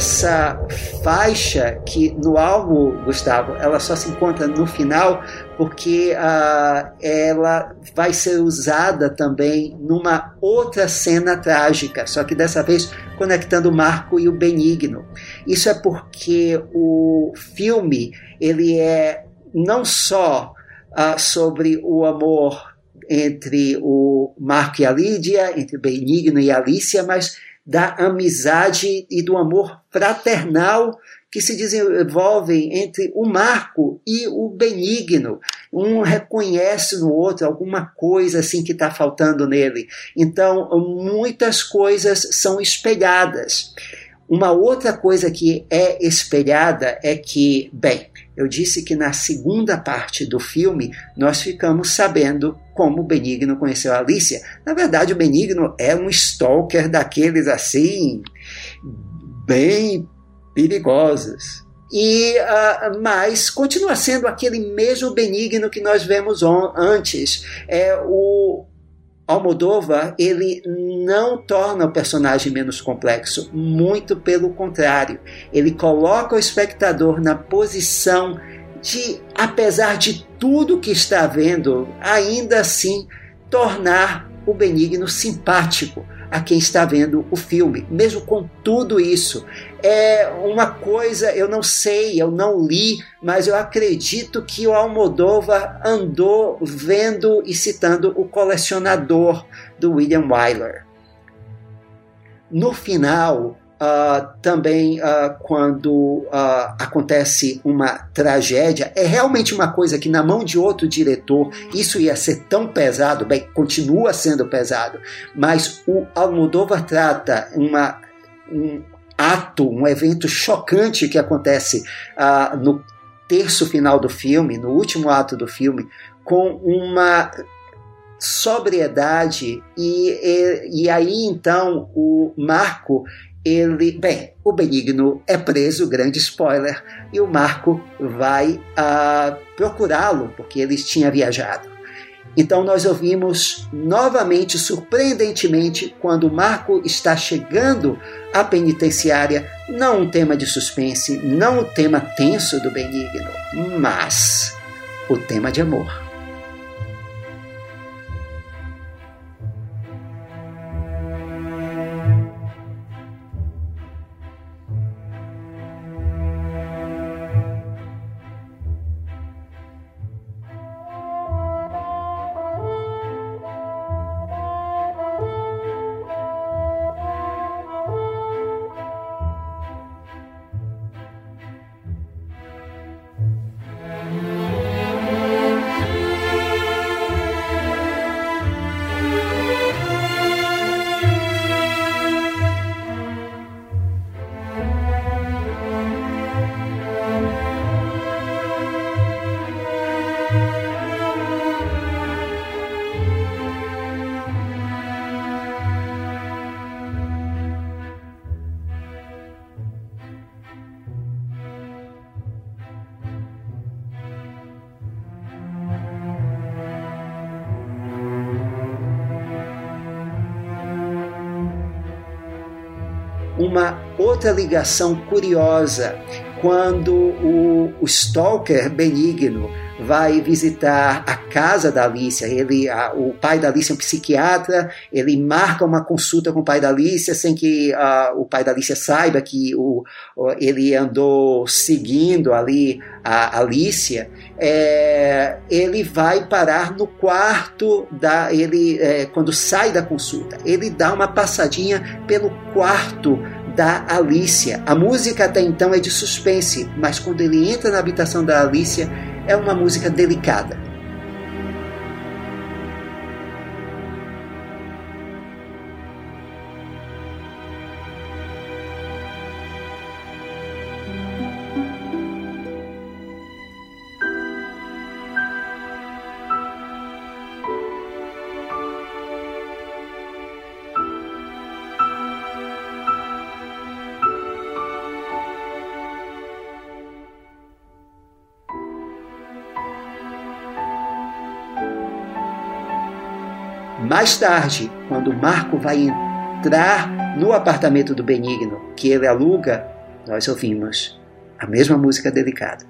S2: Essa faixa que no álbum, Gustavo, ela só se encontra no final porque uh, ela vai ser usada também numa outra cena trágica, só que dessa vez conectando o Marco e o Benigno. Isso é porque o filme ele é não só uh, sobre o amor entre o Marco e a Lídia, entre Benigno e Alicia, mas da amizade e do amor fraternal que se desenvolvem entre o Marco e o Benigno. Um reconhece no outro alguma coisa assim que está faltando nele. Então, muitas coisas são espelhadas. Uma outra coisa que é espelhada é que, bem, eu disse que na segunda parte do filme nós ficamos sabendo como o Benigno conheceu a Alicia. Na verdade, o Benigno é um stalker daqueles assim, bem perigosos. E, uh, mas continua sendo aquele mesmo benigno que nós vemos antes. É o Almodóvar ele não torna o personagem menos complexo, muito pelo contrário, ele coloca o espectador na posição de, apesar de tudo que está vendo, ainda assim tornar o benigno simpático a quem está vendo o filme, mesmo com tudo isso. É uma coisa, eu não sei, eu não li, mas eu acredito que o Almodóvar andou vendo e citando o colecionador do William Wyler. No final, Uh, também uh, quando uh, acontece uma tragédia, é realmente uma coisa que na mão de outro diretor isso ia ser tão pesado, bem, continua sendo pesado, mas o Almodóvar trata uma, um ato, um evento chocante que acontece no terço final do filme, no último ato do filme, com uma sobriedade e, e, e aí então o Marco ele, bem, o Benigno é preso, grande spoiler, e o Marco vai uh, procurá-lo porque ele tinha viajado. Então nós ouvimos novamente, surpreendentemente, quando Marco está chegando à penitenciária, não um tema de suspense, não o tema tenso do Benigno, mas o tema de amor. Uma outra ligação curiosa quando o, o Stalker benigno vai visitar a casa da Alicia. Ele, a, o pai da Alicia é um psiquiatra, ele marca uma consulta com o pai da Alicia sem que uh, o pai da Alicia saiba que o, ele andou seguindo ali a Alicia. É, ele vai parar no quarto da ele é, quando sai da consulta. Ele dá uma passadinha pelo quarto da Alicia. A música até então é de suspense, mas quando ele entra na habitação da Alicia, é uma música delicada. Mais tarde, quando Marco vai entrar no apartamento do Benigno que ele aluga, nós ouvimos a mesma música delicada.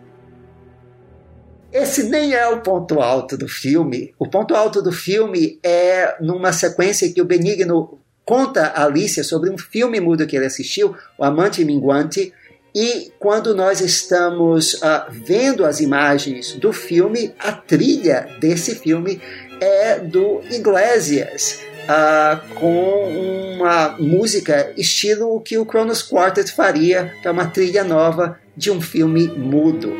S2: Esse nem é o ponto alto do filme. O ponto alto do filme é numa sequência que o Benigno conta a Alicia sobre um filme mudo que ele assistiu, O Amante Minguante, e quando nós estamos uh, vendo as imagens do filme, a trilha desse filme é do Iglesias, uh, com uma música estilo que o Kronos Quartet faria, que é uma trilha nova de um filme mudo.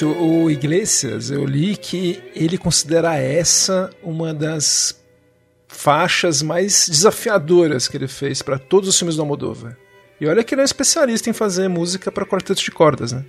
S1: Maurício, o Iglesias, eu li que ele considera essa uma das faixas mais desafiadoras que ele fez para todos os filmes do Almodóvar. E olha que ele é um especialista em fazer música para quartetos de cordas, né?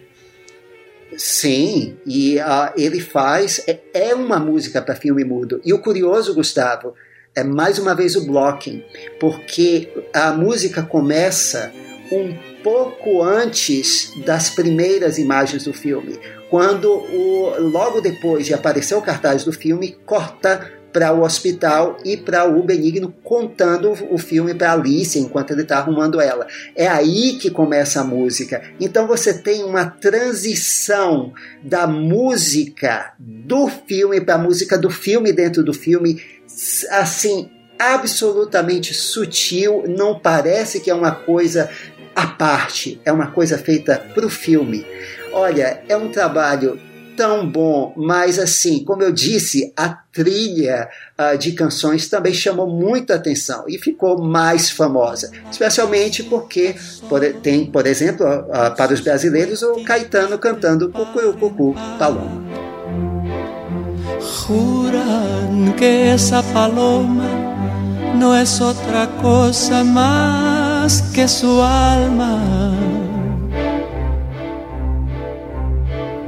S2: Sim, e uh, ele faz. É, é uma música para filme mudo. E o curioso, Gustavo, é mais uma vez o blocking, porque a música começa um pouco antes das primeiras imagens do filme, quando o, logo depois de aparecer o cartaz do filme, corta para o hospital e para o Benigno contando o filme para Alice enquanto ele está arrumando ela. É aí que começa a música. Então você tem uma transição da música do filme para a música do filme dentro do filme, assim absolutamente sutil. Não parece que é uma coisa à parte, é uma coisa feita para o filme. Olha, é um trabalho tão bom, mas assim, como eu disse, a trilha uh, de canções também chamou muita atenção e ficou mais famosa, especialmente porque por, tem, por exemplo, uh, para os brasileiros, o Caetano cantando Cucu Cucu Paloma.
S3: Juran que essa paloma não é outra coisa mais que sua alma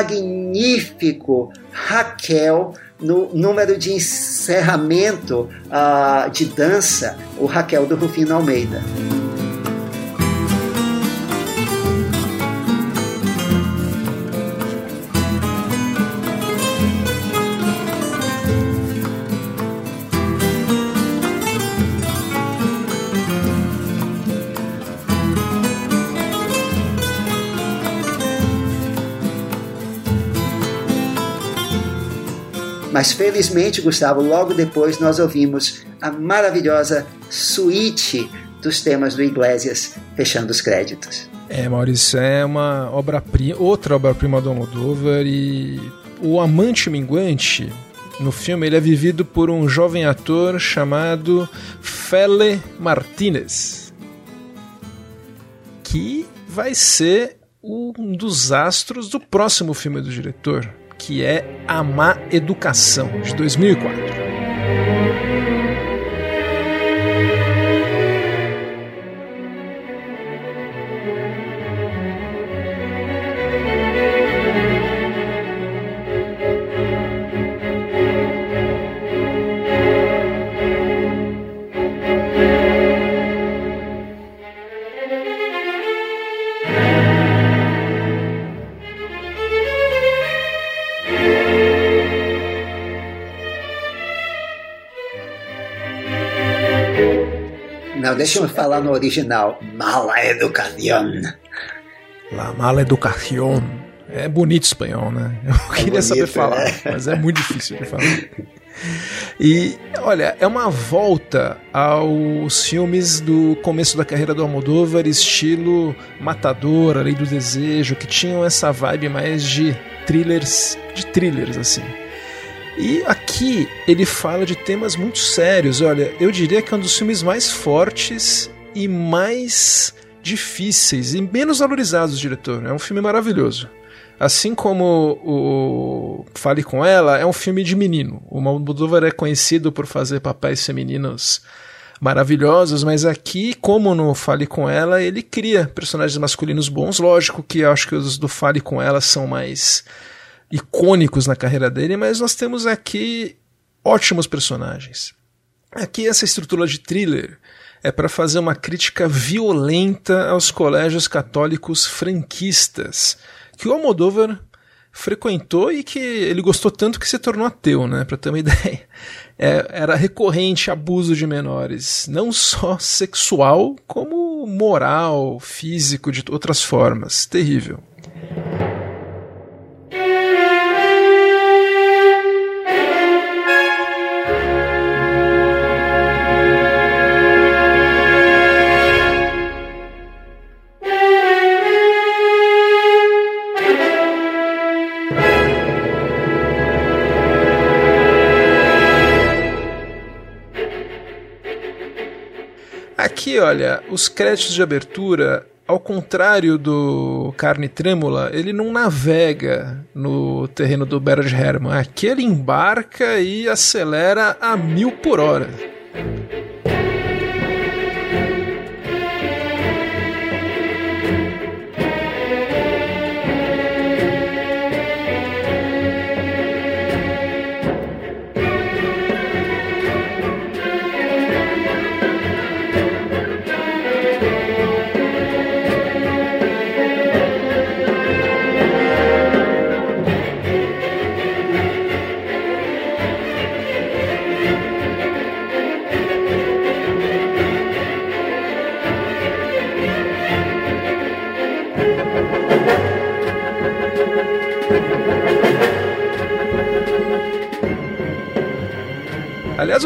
S2: Magnífico Raquel no número de encerramento uh, de dança, o Raquel do Rufino Almeida. Mas felizmente, Gustavo, logo depois nós ouvimos a maravilhosa suíte dos temas do Iglesias fechando os créditos.
S1: É, Maurício, é uma obra-prima, outra obra-prima do Almodóvar e o amante minguante no filme ele é vivido por um jovem ator chamado Fele Martinez, que vai ser um dos astros do próximo filme do diretor, que é A Má Educação, de 2004.
S2: Deixa eu falar no original. Mala educación.
S1: La mala educación. É bonito espanhol, né? Eu é queria bonito, saber falar, é. mas é muito difícil de falar. E olha, é uma volta aos filmes do começo da carreira do Almodóvar, estilo Matador, A Lei do Desejo, que tinham essa vibe mais de thrillers, de thrillers assim. E aqui ele fala de temas muito sérios. Olha, eu diria que é um dos filmes mais fortes e mais difíceis e menos valorizados do diretor. É um filme maravilhoso. Assim como o Fale com Ela, é um filme de menino. O Almodóvar é conhecido por fazer papéis femininos maravilhosos, mas aqui, como no Fale com Ela, ele cria personagens masculinos bons. Lógico que acho que os do Fale com Ela são mais icônicos na carreira dele, mas nós temos aqui ótimos personagens. Aqui essa estrutura de thriller é para fazer uma crítica violenta aos colégios católicos franquistas que o Almodóvar frequentou e que ele gostou tanto que se tornou ateu, né? Para ter uma ideia. É, era recorrente abuso de menores, não só sexual, como moral, físico, de outras formas. Terrível. Aqui, olha, os créditos de abertura, ao contrário do Carne Trêmula, ele não navega no terreno do Bernard Herrmann. Aqui ele embarca e acelera a mil por hora.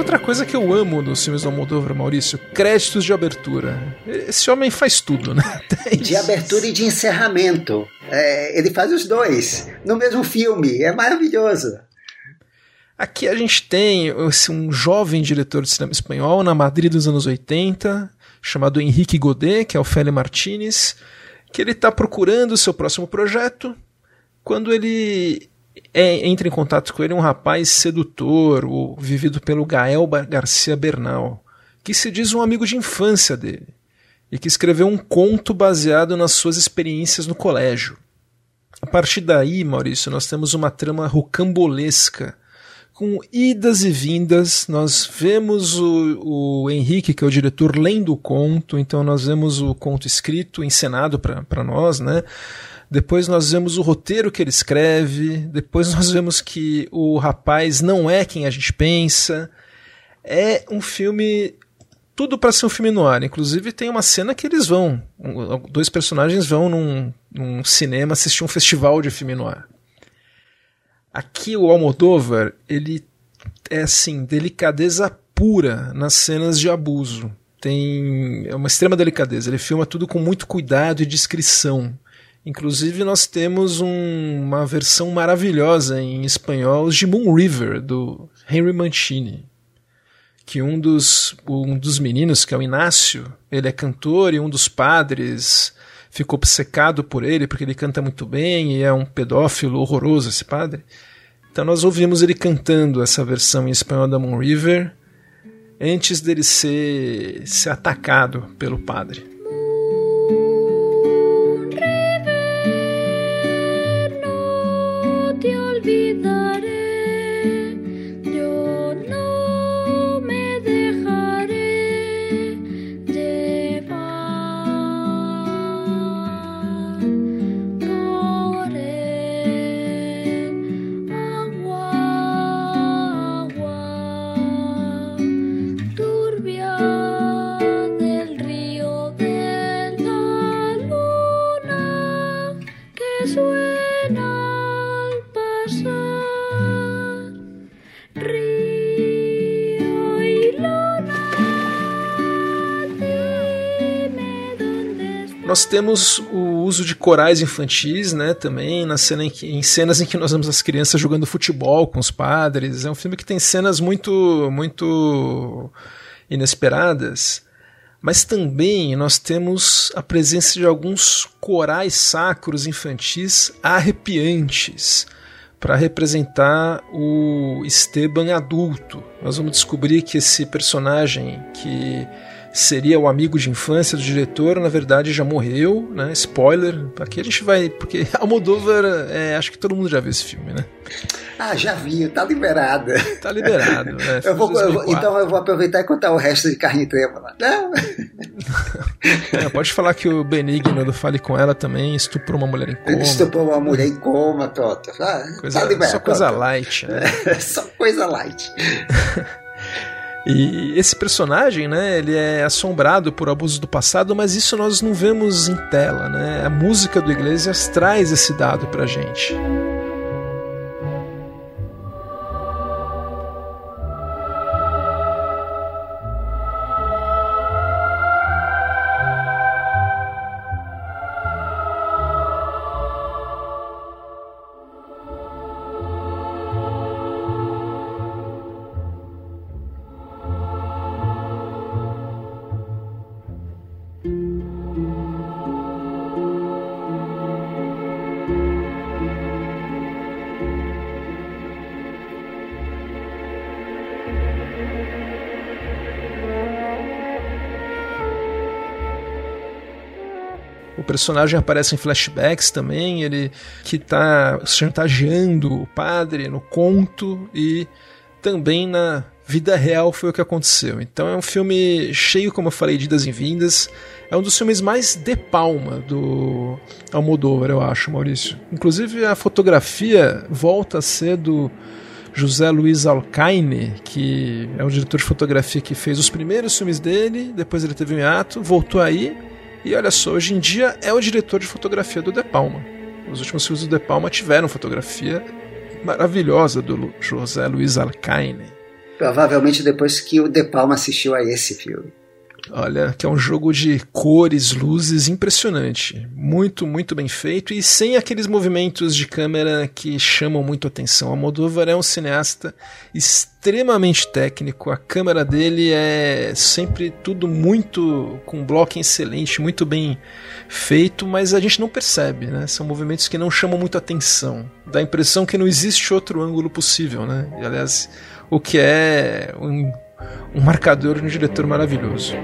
S1: Outra coisa que eu amo nos filmes do Almodóvar, Maurício, créditos de abertura. Esse homem faz tudo, né?
S2: De abertura e de encerramento. É, ele faz os dois no mesmo filme. É maravilhoso.
S1: Aqui a gente tem um jovem diretor de cinema espanhol na Madrid dos anos 80, chamado Henrique Godet, que é o Félix Martinez, que ele está procurando o seu próximo projeto, quando ele é, entra em contato com ele um rapaz sedutor, o, vivido pelo Gael Garcia Bernal, que se diz um amigo de infância dele, e que escreveu um conto baseado nas suas experiências no colégio. A partir daí, Maurício, nós temos uma trama rocambolesca, com idas e vindas. Nós vemos o, o Henrique, que é o diretor, lendo o conto, então nós vemos o conto escrito, encenado para nós, né? Depois nós vemos o roteiro que ele escreve. Depois nós vemos que o rapaz não é quem a gente pensa. É um filme. Tudo para ser um filme no ar. Inclusive tem uma cena que eles vão. Dois personagens vão num, num cinema assistir um festival de filme no ar. Aqui o Almodóvar, ele é assim, delicadeza pura nas cenas de abuso. Tem é uma extrema delicadeza. Ele filma tudo com muito cuidado e discrição. Inclusive, nós temos um, uma versão maravilhosa em espanhol de Moon River, do Henry Mancini. Que um dos, um dos meninos, que é o Inácio, ele é cantor e um dos padres ficou obcecado por ele porque ele canta muito bem e é um pedófilo horroroso esse padre. Então nós ouvimos ele cantando essa versão em espanhol da Moon River antes dele ser, ser atacado pelo padre. Temos o uso de corais infantis, né, também, na cena em, que, em cenas em que nós vemos as crianças jogando futebol com os padres. É um filme que tem cenas muito, muito inesperadas. Mas também nós temos a presença de alguns corais sacros infantis arrepiantes para representar o Esteban adulto. Nós vamos descobrir que esse personagem que seria o amigo de infância do diretor, na verdade já morreu, né? Spoiler. Aqui a gente vai. Porque Almodóvar, é, acho que todo mundo já viu esse filme, né?
S2: Ah, já vi, tá liberado.
S1: Tá liberado, né?
S2: eu vou, eu vou, então eu vou aproveitar e contar o resto de Carne Trêmula. Não?
S1: é, pode falar que o Benigno do Fale Com Ela também estuprou uma mulher em coma.
S2: Estuprou uma mulher em coma, Toto. Ah,
S1: coisa, tá liberado. Só coisa light, né?
S2: só coisa light.
S1: E esse personagem, né, ele é assombrado por abusos do passado, mas isso nós não vemos em tela, né? A música do Iglesias traz esse dado pra gente. Personagem aparece em flashbacks também, ele que está chantageando o padre no conto e também na vida real foi o que aconteceu. Então é um filme cheio, como eu falei, de idas e vindas. É um dos filmes mais de palma do Almodóvar, eu acho, Maurício. Inclusive a fotografia volta a ser do José Luiz Alcaine, que é um diretor de fotografia que fez os primeiros filmes dele, depois ele teve um hiato, voltou aí e olha só, hoje em dia é o diretor de fotografia do De Palma. Os últimos filmes do De Palma tiveram fotografia maravilhosa do José Luiz Alcaine.
S2: Provavelmente depois que o De Palma assistiu a esse filme.
S1: Olha, que é um jogo de cores, luzes impressionante. Muito, muito bem feito e sem aqueles movimentos de câmera que chamam muito atenção. A Moldova é um cineasta extremamente técnico. A câmera dele é sempre tudo muito com um bloco excelente, muito bem feito, mas a gente não percebe, né? São movimentos que não chamam muito atenção. Dá a impressão que não existe outro ângulo possível, né? E, aliás, o que é um um marcador e um diretor maravilhoso.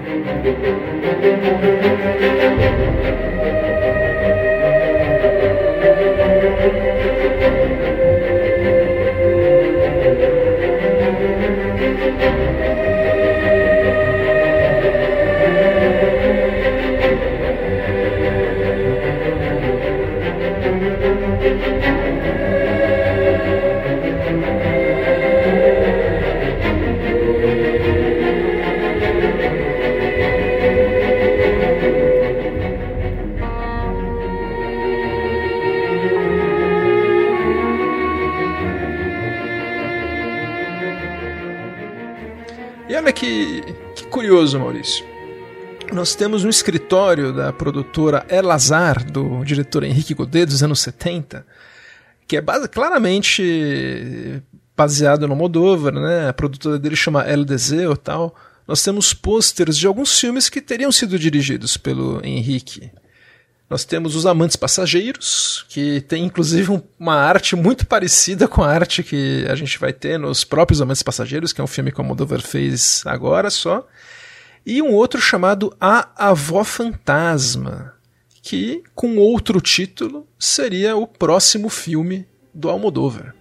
S1: Curioso, Maurício. Nós temos um escritório da produtora Elazar, do diretor Henrique Godet, dos anos 70, que é base, claramente baseado no Moldova, né? A produtora dele chama El Deseo tal. Nós temos pôsteres de alguns filmes que teriam sido dirigidos pelo Henrique. Nós temos Os Amantes Passageiros, que tem inclusive uma arte muito parecida com a arte que a gente vai ter nos próprios Amantes Passageiros, que é um filme que o Moldover fez agora só. E um outro chamado A Avó Fantasma, que com outro título seria o próximo filme do Almodóvar.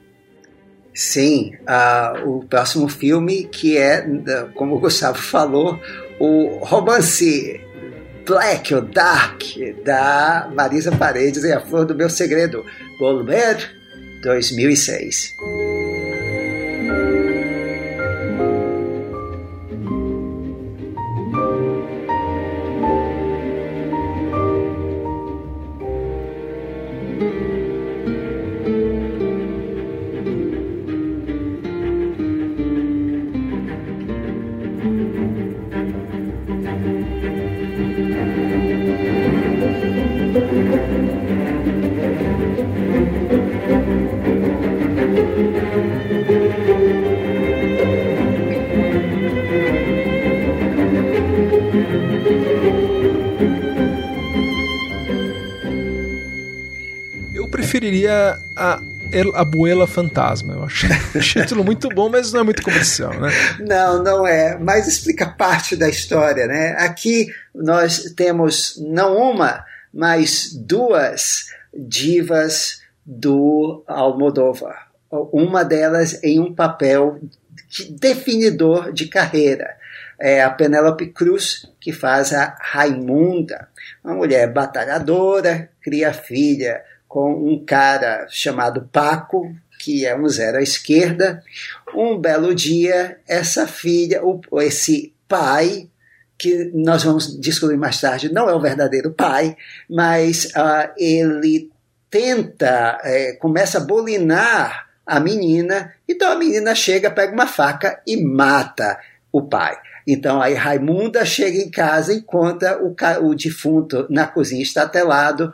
S2: Sim, uh, o próximo filme que é, como o Gustavo falou, o romance Black ou Dark da Marisa Paredes e A Flor do Meu Segredo, Volver 2006.
S1: Preferiria a El Abuela Fantasma. Eu achei o título muito bom, mas não é muito comercial, né?
S2: Não, não é. Mas explica parte da história, né? Aqui nós temos não uma, mas duas divas do Almodóvar. Uma delas em um papel de definidor de carreira. É a Penélope Cruz, que faz a Raimunda, uma mulher batalhadora, cria filha com um cara chamado Paco, que é um zero à esquerda. Um belo dia, essa filha, esse pai, que nós vamos descobrir mais tarde, não é o verdadeiro pai, mas uh, ele tenta, é, começa a bolinar a menina, então a menina chega, pega uma faca e mata o pai. Então aí Raimunda chega em casa, encontra o, o defunto na cozinha estatelado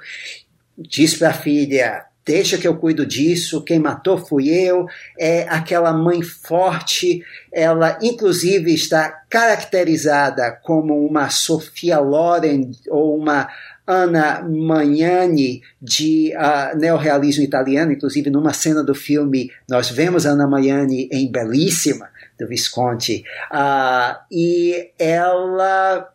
S2: diz para a filha: deixa que eu cuido disso, quem matou fui eu. É aquela mãe forte, ela inclusive está caracterizada como uma Sofia Loren ou uma Anna Magnani de uh, neorrealismo italiano, inclusive numa cena do filme nós vemos Anna Magnani em Belíssima, do Visconti, uh, e ela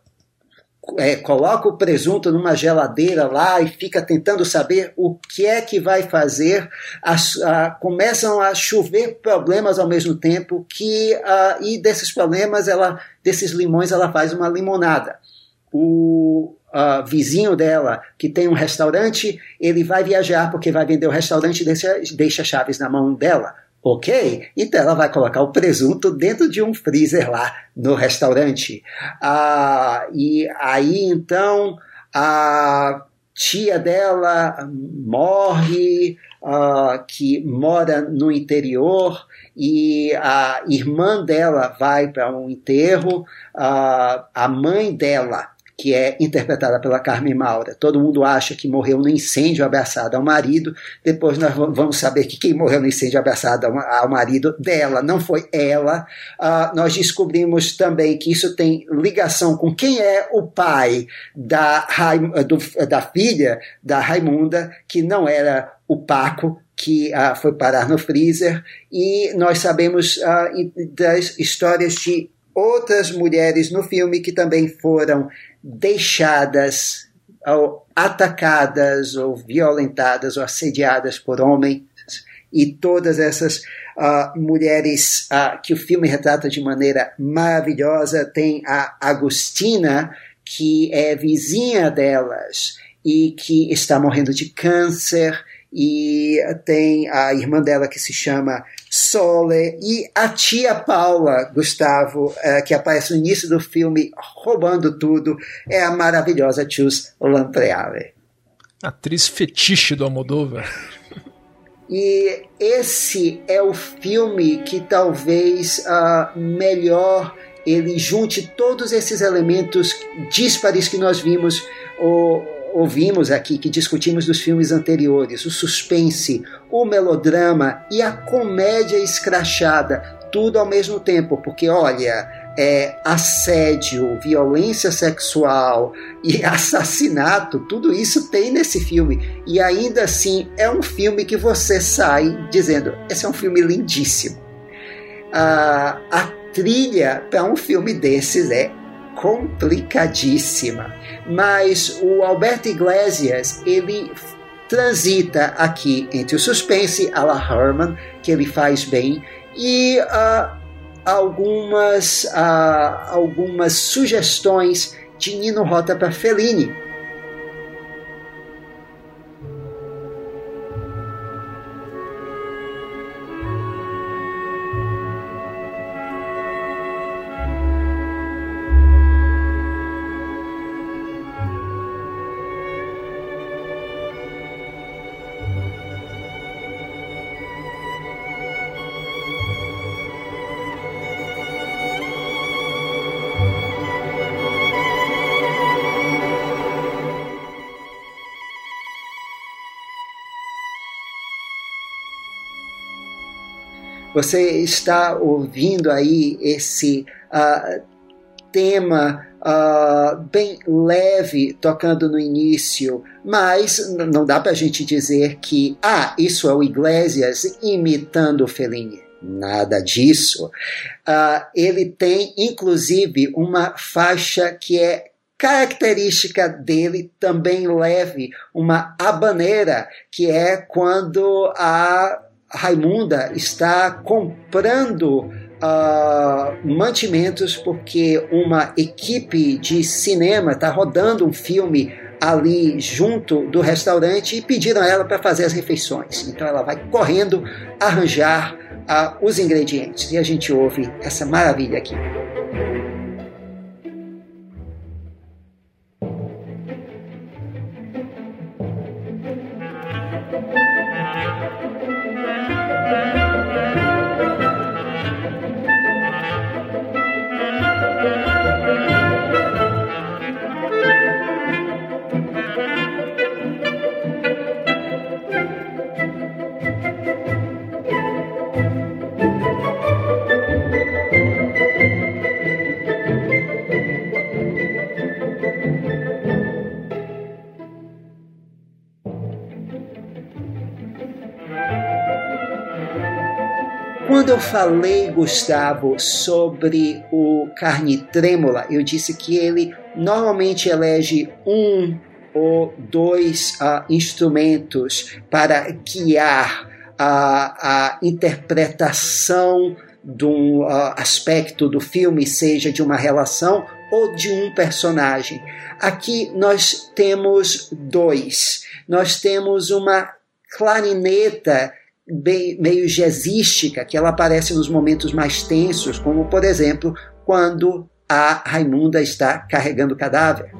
S2: é, coloca o presunto numa geladeira lá e fica tentando saber o que é que vai fazer, a, começam a chover problemas ao mesmo tempo que e desses problemas ela, desses limões ela faz uma limonada. O uh, vizinho dela, que tem um restaurante, ele vai viajar porque vai vender o restaurante e deixa, deixa chaves na mão dela. Ok? Então ela vai colocar o presunto dentro de um freezer lá no restaurante. Ah, e aí então a tia dela morre, ah, que mora no interior, e a irmã dela vai para um enterro, ah, a mãe dela que é interpretada pela Carmen Maura. Todo mundo acha que morreu no incêndio abraçada ao marido, depois nós vamos saber que quem morreu no incêndio abraçada ao marido dela não foi ela. Uh, nós descobrimos também que isso tem ligação com quem é o pai da, do, da filha da Raimunda, que não era o Paco, que uh, foi parar no freezer, e nós sabemos uh, das histórias de outras mulheres no filme que também foram deixadas ou atacadas ou violentadas ou assediadas por homens e todas essas uh, mulheres uh, que o filme retrata de maneira maravilhosa tem a Agostina que é vizinha delas e que está morrendo de câncer e tem a irmã dela que se chama Sole e a tia Paula, Gustavo, uh, que aparece no início do filme roubando tudo, é a maravilhosa Chus Lampreale.
S1: Atriz fetiche do Almodóvar.
S2: E esse é o filme que talvez uh, melhor ele junte todos esses elementos díspares que nós vimos ouvimos aqui, que discutimos dos filmes anteriores, o suspense, o melodrama e a comédia escrachada, tudo ao mesmo tempo, porque olha, é, assédio, violência sexual e assassinato, tudo isso tem nesse filme. E ainda assim é um filme que você sai dizendo: esse é um filme lindíssimo. Ah, a trilha para um filme desses é complicadíssima. Mas o Alberto Iglesias, ele transita aqui entre o suspense a la Herman, que ele faz bem, e uh, algumas, uh, algumas sugestões de Nino Rota para Fellini, Você está ouvindo aí esse uh, tema uh, bem leve tocando no início, mas não dá para a gente dizer que, ah, isso é o Iglesias imitando o Fellini. Nada disso. Uh, ele tem, inclusive, uma faixa que é característica dele, também leve, uma habaneira, que é quando a Raimunda está comprando uh, mantimentos porque uma equipe de cinema está rodando um filme ali junto do restaurante e pediram a ela para fazer as refeições. Então ela vai correndo arranjar uh, os ingredientes e a gente ouve essa maravilha aqui. Falei, Gustavo, sobre o Carne Trêmula, eu disse que ele normalmente elege um ou dois uh, instrumentos para guiar a, a interpretação de um uh, aspecto do filme, seja de uma relação ou de um personagem. Aqui nós temos dois. Nós temos uma clarineta meio jazzística, que ela aparece nos momentos mais tensos, como por exemplo quando a Raimunda está carregando o cadáver.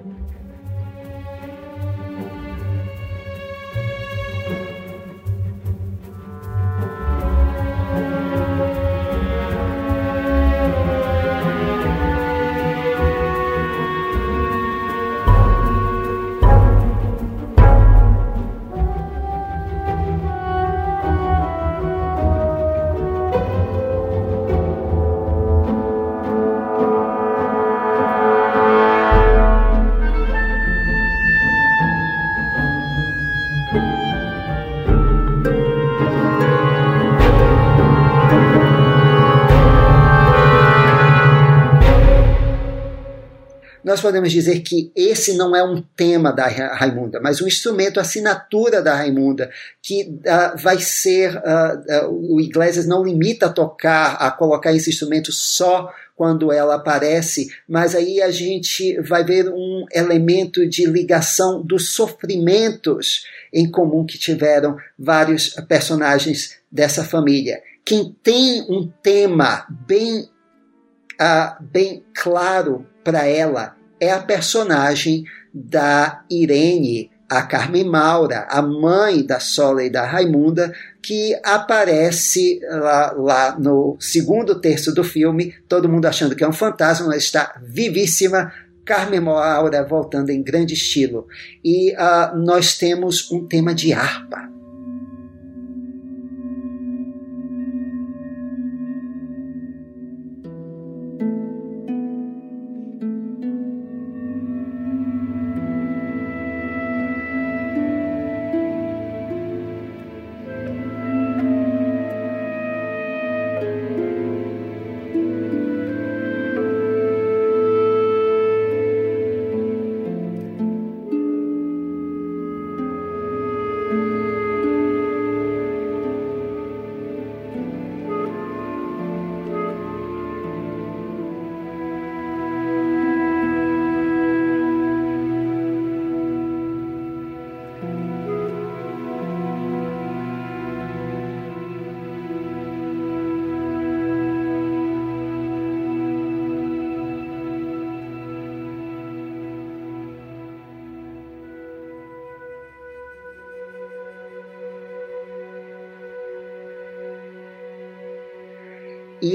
S2: Podemos dizer que esse não é um tema da Raimunda, mas um instrumento, assinatura da Raimunda, que uh, vai ser. Uh, uh, o Iglesias não limita a tocar, a colocar esse instrumento só quando ela aparece, mas aí a gente vai ver um elemento de ligação dos sofrimentos em comum que tiveram vários personagens dessa família. Quem tem um tema bem, bem claro para ela é a personagem da Irene, a Carmen Maura, a mãe da Sola e da Raimunda, que aparece lá, lá, no segundo terço do filme, todo mundo achando que é um fantasma, mas está vivíssima. Carmen Maura voltando em grande estilo. E uh, nós temos um tema de harpa.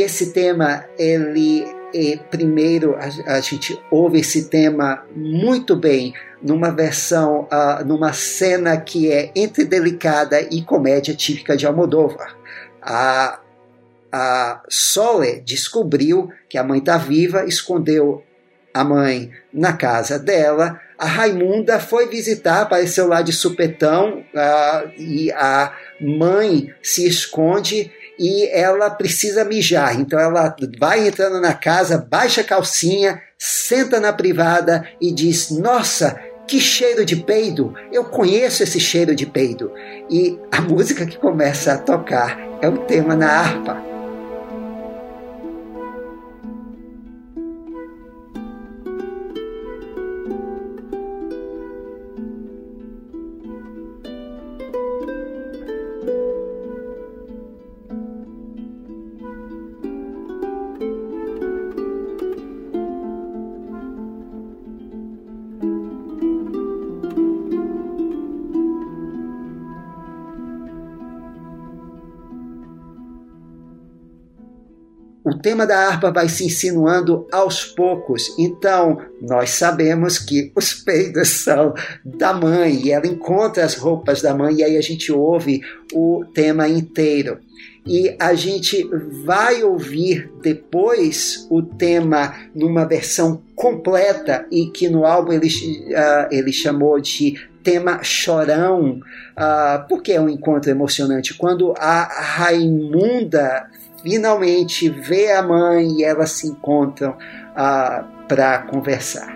S2: Esse tema, ele é, primeiro a, a, gente ouve esse tema muito bem numa versão, uh, numa cena que é entre delicada e comédia típica de Almodóvar. A, a Sole descobriu que a mãe está viva, escondeu a mãe na casa dela. A Raimunda foi visitar, apareceu lá de supetão uh, e a mãe se esconde e ela precisa mijar. Então ela vai entrando na casa, baixa a calcinha, senta na privada e diz: Nossa, que cheiro de peido! Eu conheço esse cheiro de peido. E a música que começa a tocar é o tema na harpa. Tema da harpa vai se insinuando aos poucos. Então, nós sabemos que os peidos são da mãe, e ela encontra as roupas da mãe, e aí a gente ouve o tema inteiro. E a gente vai ouvir depois o tema numa versão completa e que no álbum ele, uh, ele chamou de tema chorão, uh, porque é um encontro emocionante. Quando a Raimunda finalmente vê a mãe e elas se encontram ah, para conversar.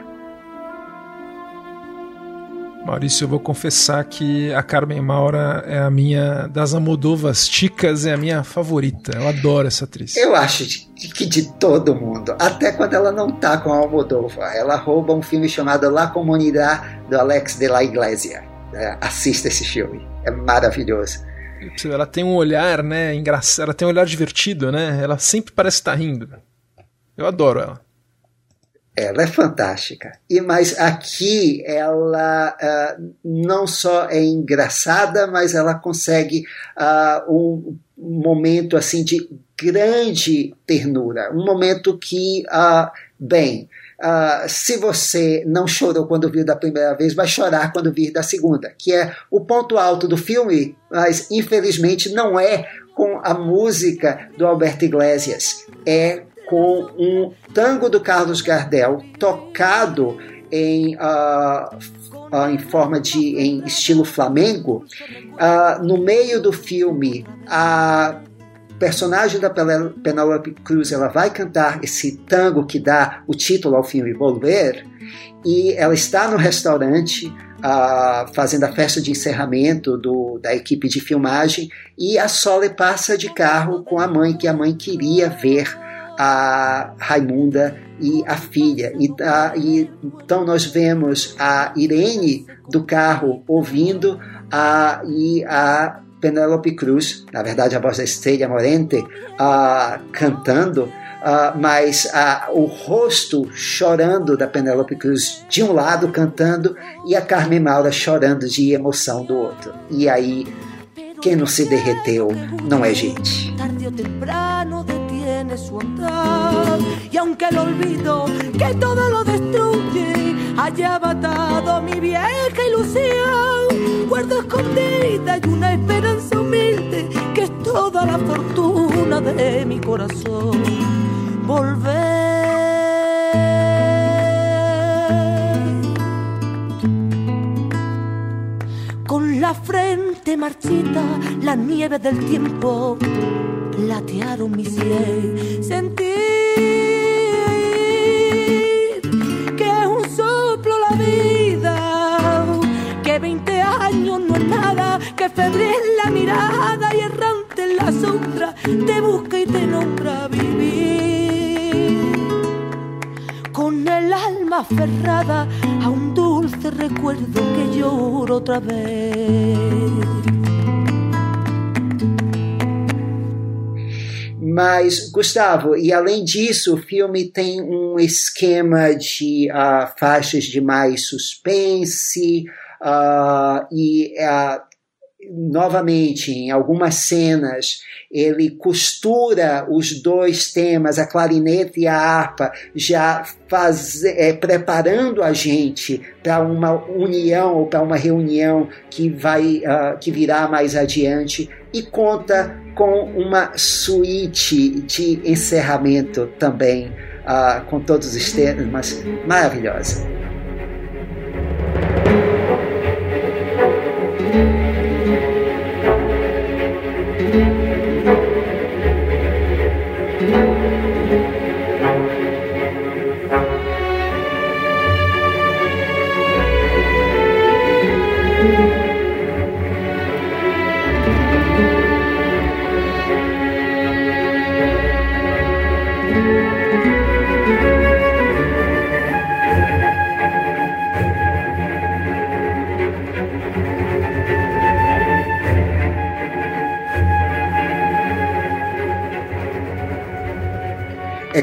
S1: Maurício, eu vou confessar que a Carmen Maura é a minha das Amodovas ticas, é a minha favorita. Eu adoro essa atriz.
S2: Eu acho que de todo mundo, até quando ela não tá com a Almodova, ela rouba um filme chamado La Comunidad do Alex de la Iglesia. É, assista esse filme, é maravilhoso.
S1: Ela tem um olhar, né, engraçado, ela tem um olhar divertido, né? Ela sempre parece estar rindo. Eu adoro ela.
S2: Ela é fantástica. E mas aqui ela uh, não só é engraçada, mas ela consegue uh, um momento assim de grande ternura, um momento que, uh, bem, Uh, se você não chorou quando viu da primeira vez, vai chorar quando vir da segunda, que é o ponto alto do filme, mas infelizmente não é com a música do Alberto Iglesias, é com um tango do Carlos Gardel tocado em, uh, uh, em forma de em estilo flamengo. no meio do filme, a personagem da Penelope Cruz ela vai cantar esse tango que dá o título ao filme Volver e ela está no restaurante uh, fazendo a festa de encerramento do, da equipe de filmagem e a Sole passa de carro com a mãe que a mãe queria ver a Raimunda e a filha. E, uh, e, então nós vemos a Irene do carro ouvindo uh, e a Penélope Cruz, na verdade a voz da Estrela Morente, uh, cantando, uh, mas uh, o rosto chorando da Penélope Cruz de um lado cantando e a Carmen Maura chorando de emoção do outro. E aí, quem não se derreteu não é gente. y aunque el olvido que todo lo destruye haya matado mi vieja ilusión, guardo escondida y una esperanza que es toda la fortuna de mi corazón. Volver. Con la frente marchita, la nieve del tiempo platearon mi sien. Sentir que febril la mirada y errante en la sombra te busca y te nombra vivir. Con el alma aferrada a un dulce recuerdo que lloro otra vez. Mas, Gustavo, e além disso, o filme tem um esquema de uh, faixas de mais suspense uh, e uh, novamente, em algumas cenas, ele costura os dois temas, a clarineta e a harpa, já faz, é, preparando a gente para uma união ou para uma reunião que vai uh, que virá mais adiante e conta com uma suíte de encerramento também, uh, com todos os temas, maravilhosa.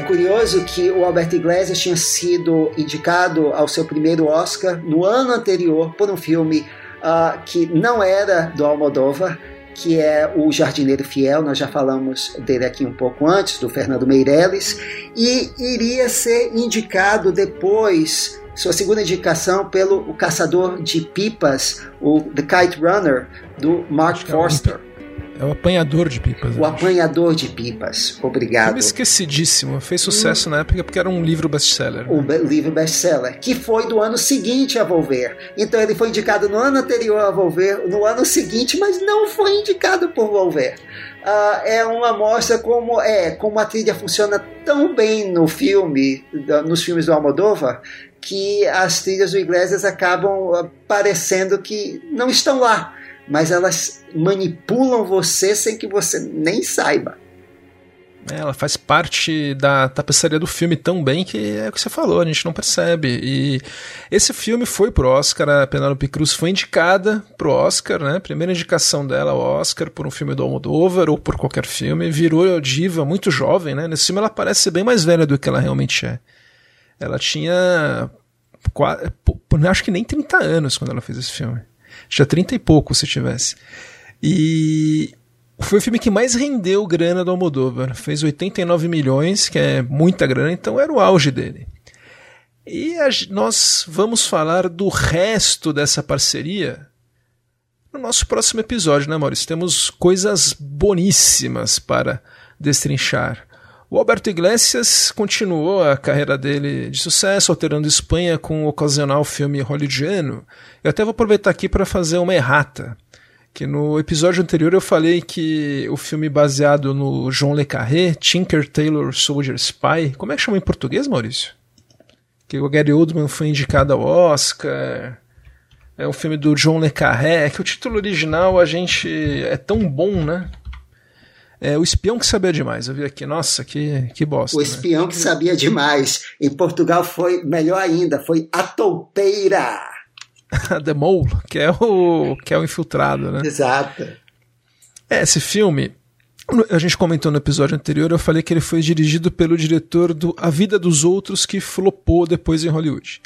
S2: Curioso que o Albert Iglesias tinha sido indicado ao seu primeiro Oscar no ano anterior por um filme uh, que não era do Almodóvar, que é o Jardineiro Fiel, nós já falamos dele aqui um pouco antes, do Fernando Meirelles, e iria ser indicado depois, sua segunda indicação, pelo o Caçador de Pipas, o The Kite Runner, do Mark é Forster.
S1: É o apanhador de pipas.
S2: O apanhador de pipas. Obrigado. Filme
S1: esquecidíssimo. Fez sucesso hum. na época porque era um livro best-seller.
S2: Um livro best-seller, que foi do ano seguinte a Volver. Então ele foi indicado no ano anterior a Volver, no ano seguinte, mas não foi indicado por Volver. Uh, é uma amostra como é como a trilha funciona tão bem no filme, nos filmes do Almodóvar, que as trilhas do Iglesias acabam parecendo que não estão lá mas elas manipulam você sem que você nem saiba.
S1: É, ela faz parte da tapeçaria do filme tão bem que é o que você falou, a gente não percebe. E esse filme foi pro Oscar, a Penélope Cruz foi indicada pro Oscar, né? Primeira indicação dela ao Oscar por um filme do Almodóvar ou por qualquer filme. Virou diva muito jovem, né? Nesse filme ela parece bem mais velha do que ela realmente é. Ela tinha acho que nem 30 anos quando ela fez esse filme. Tinha 30 e pouco se tivesse. E foi o filme que mais rendeu grana do Almodóvar. Fez 89 milhões, que é muita grana, então era o auge dele. E a, nós vamos falar do resto dessa parceria no nosso próximo episódio, né, Maurício? Temos coisas boníssimas para destrinchar. O Alberto Iglesias continuou a carreira dele de sucesso, alterando Espanha com o ocasional filme hollywoodiano. Eu até vou aproveitar aqui para fazer uma errata. Que no episódio anterior eu falei que o filme baseado no João Le Carré, Tinker Tailor Soldier Spy, como é que chama em português, Maurício? Que o Gary Oldman foi indicado ao Oscar. É um filme do John Le Carré, que o título original a gente é tão bom, né? É, o espião que sabia demais. Eu vi aqui, nossa, que, que bosta.
S2: O né? espião né? que sabia demais. Em Portugal foi melhor ainda, foi a toupeira.
S1: The Mole, que é o que é o infiltrado, né?
S2: Exato.
S1: É, esse filme, a gente comentou no episódio anterior, eu falei que ele foi dirigido pelo diretor do A Vida dos Outros, que flopou depois em Hollywood.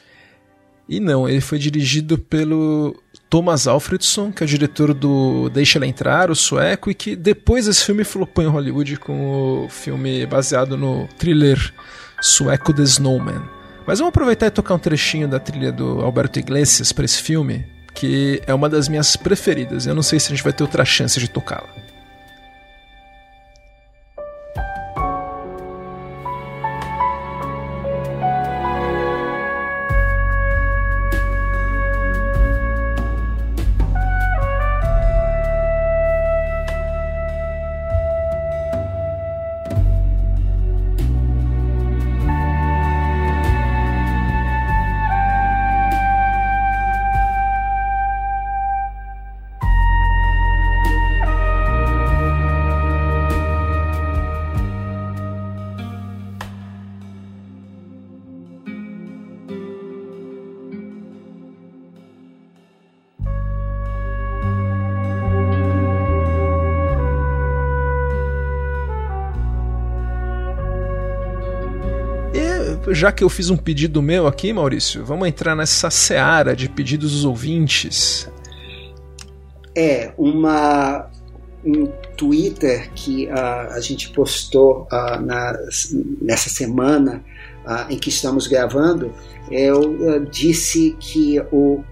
S1: E não, ele foi dirigido pelo Thomas Alfredson, que é o diretor do Deixa Ela Entrar, o sueco, e que depois desse filme flopou em Hollywood com o filme baseado no thriller sueco The Snowman. Mas vamos aproveitar e tocar um trechinho da trilha do Alberto Iglesias para esse filme, que é uma das minhas preferidas. Eu não sei se a gente vai ter outra chance de tocá-la. Já que eu fiz um pedido meu aqui, Maurício, vamos entrar nessa seara de pedidos dos ouvintes.
S2: É, uma um Twitter que uh, a gente postou uh, na, nessa semana uh, em que estamos gravando, eu disse que o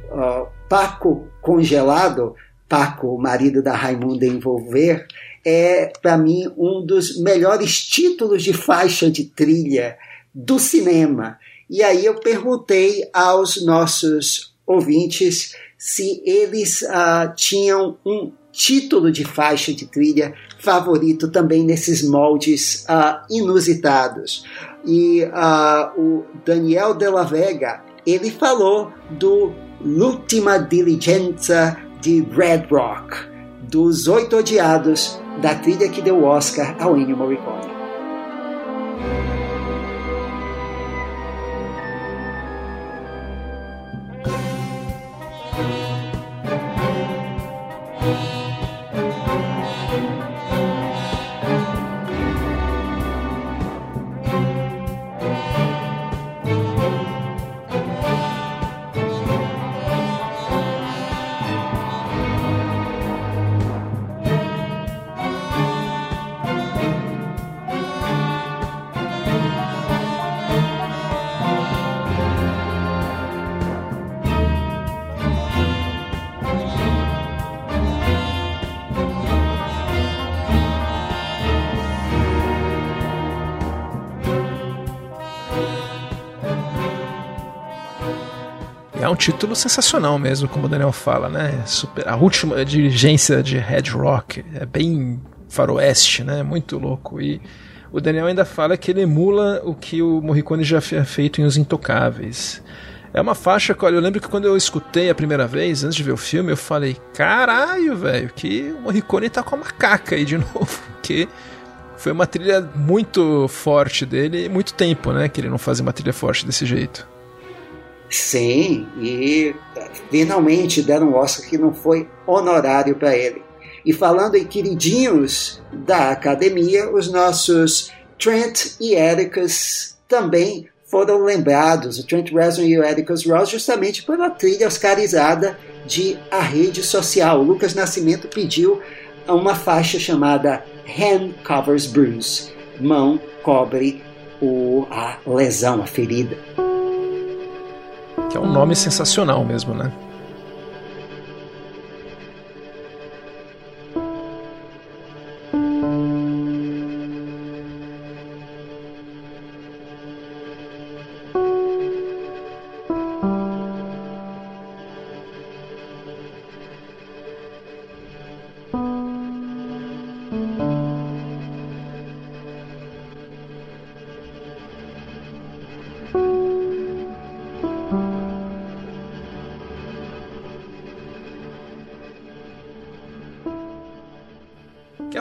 S2: Paco Congelado Paco, o marido da Raimunda, envolver, é, para mim, um dos melhores títulos de faixa de trilha do cinema. E aí eu perguntei aos nossos ouvintes se eles uh, tinham um título de faixa de trilha favorito também nesses moldes uh, inusitados. E uh, o Daniel de la Vega, ele falou do L'Ultima Diligenza de Red Rock, dos Oito Odiados, da trilha que deu Oscar ao Ennio Morricone.
S1: Título sensacional mesmo, como o Daniel fala, né? Super, a última dirigência de Red Rock é bem faroeste, né? Muito louco. E o Daniel ainda fala que ele emula o que o Morricone já tinha feito em Os Intocáveis. É uma faixa que, olha, eu lembro que quando eu escutei a primeira vez, antes de ver o filme, eu falei, caralho, velho, que o Morricone tá com a macaca aí de novo, que foi uma trilha muito forte dele, muito tempo, né, que ele não fazia uma trilha forte desse jeito.
S2: Sim, e finalmente deram um Oscar que não foi honorário para ele. E falando em queridinhos da academia, os nossos Trent e Ericus também foram lembrados, o Trent Reznor e o Ericus Ross, justamente pela trilha oscarizada de A Rede Social. O Lucas Nascimento pediu uma faixa chamada Hand Covers Bruise, mão cobre o, a lesão, a ferida.
S1: Que é um nome sensacional mesmo, né?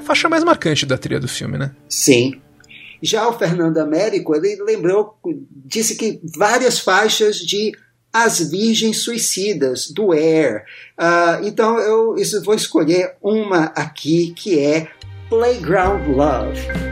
S1: Faixa mais marcante da trilha do filme, né?
S2: Sim. Já o Fernando Américo, ele lembrou, disse que várias faixas de As Virgens Suicidas, do Air. Uh, então eu vou escolher uma aqui que é Playground Love.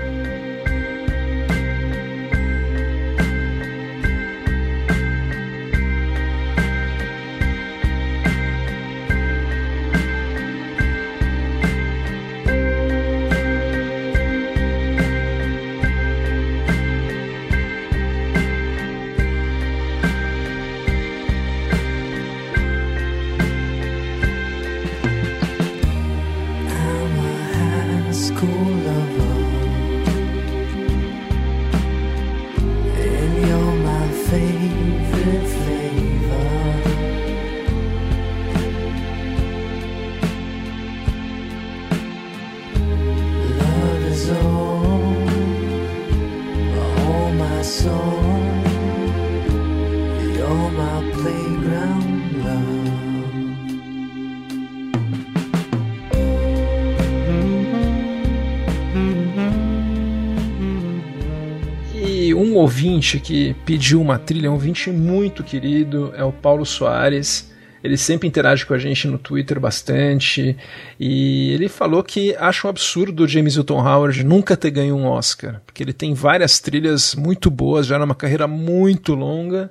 S2: Ouvinte que pediu uma trilha, um ouvinte muito querido, é o Paulo Soares. Ele sempre interage com a gente no Twitter bastante. E ele falou que acha um absurdo o James Hilton Howard nunca ter ganho um Oscar. Porque ele tem várias trilhas muito boas, já numa carreira muito longa.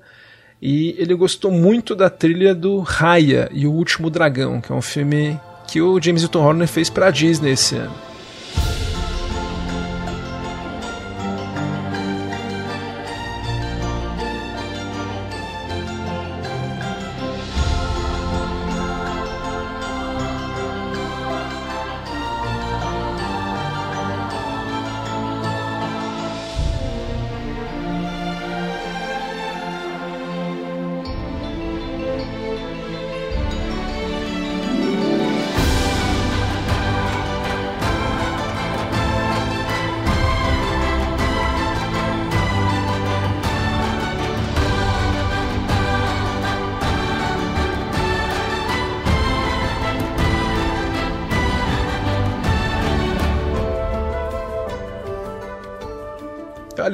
S2: E ele gostou muito da trilha do Raya e o Último Dragão, que é um filme que o James Hilton Howard fez para a Disney esse ano.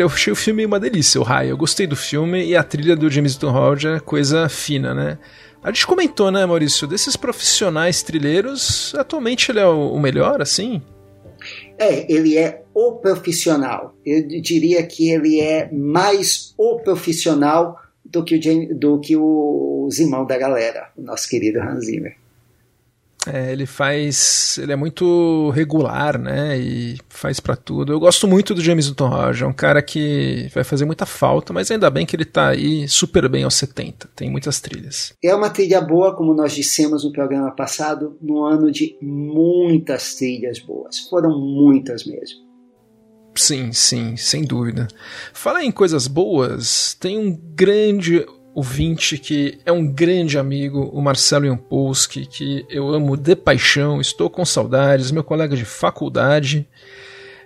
S1: Eu achei o filme uma delícia, o Raio. Eu gostei do filme e a trilha do James Newton Howard é coisa fina, né? A gente comentou, né, Maurício, desses profissionais trilheiros, atualmente ele é o melhor, assim?
S2: É, ele é o profissional. Eu diria que ele é mais o profissional do que o, do que o Zimão da galera, o nosso querido Hans Zimmer.
S1: É, ele faz. Ele é muito regular, né? E faz para tudo. Eu gosto muito do James Newton Howard. É um cara que vai fazer muita falta, mas ainda bem que ele tá aí super bem aos 70. Tem muitas trilhas.
S2: É uma trilha boa, como nós dissemos no programa passado, no ano de muitas trilhas boas. Foram muitas mesmo.
S1: Sim, sim, sem dúvida. Fala em coisas boas, tem um grande ouvinte que é um grande amigo, o Marcelo Jampolsky, que eu amo de paixão, estou com saudades, meu colega de faculdade.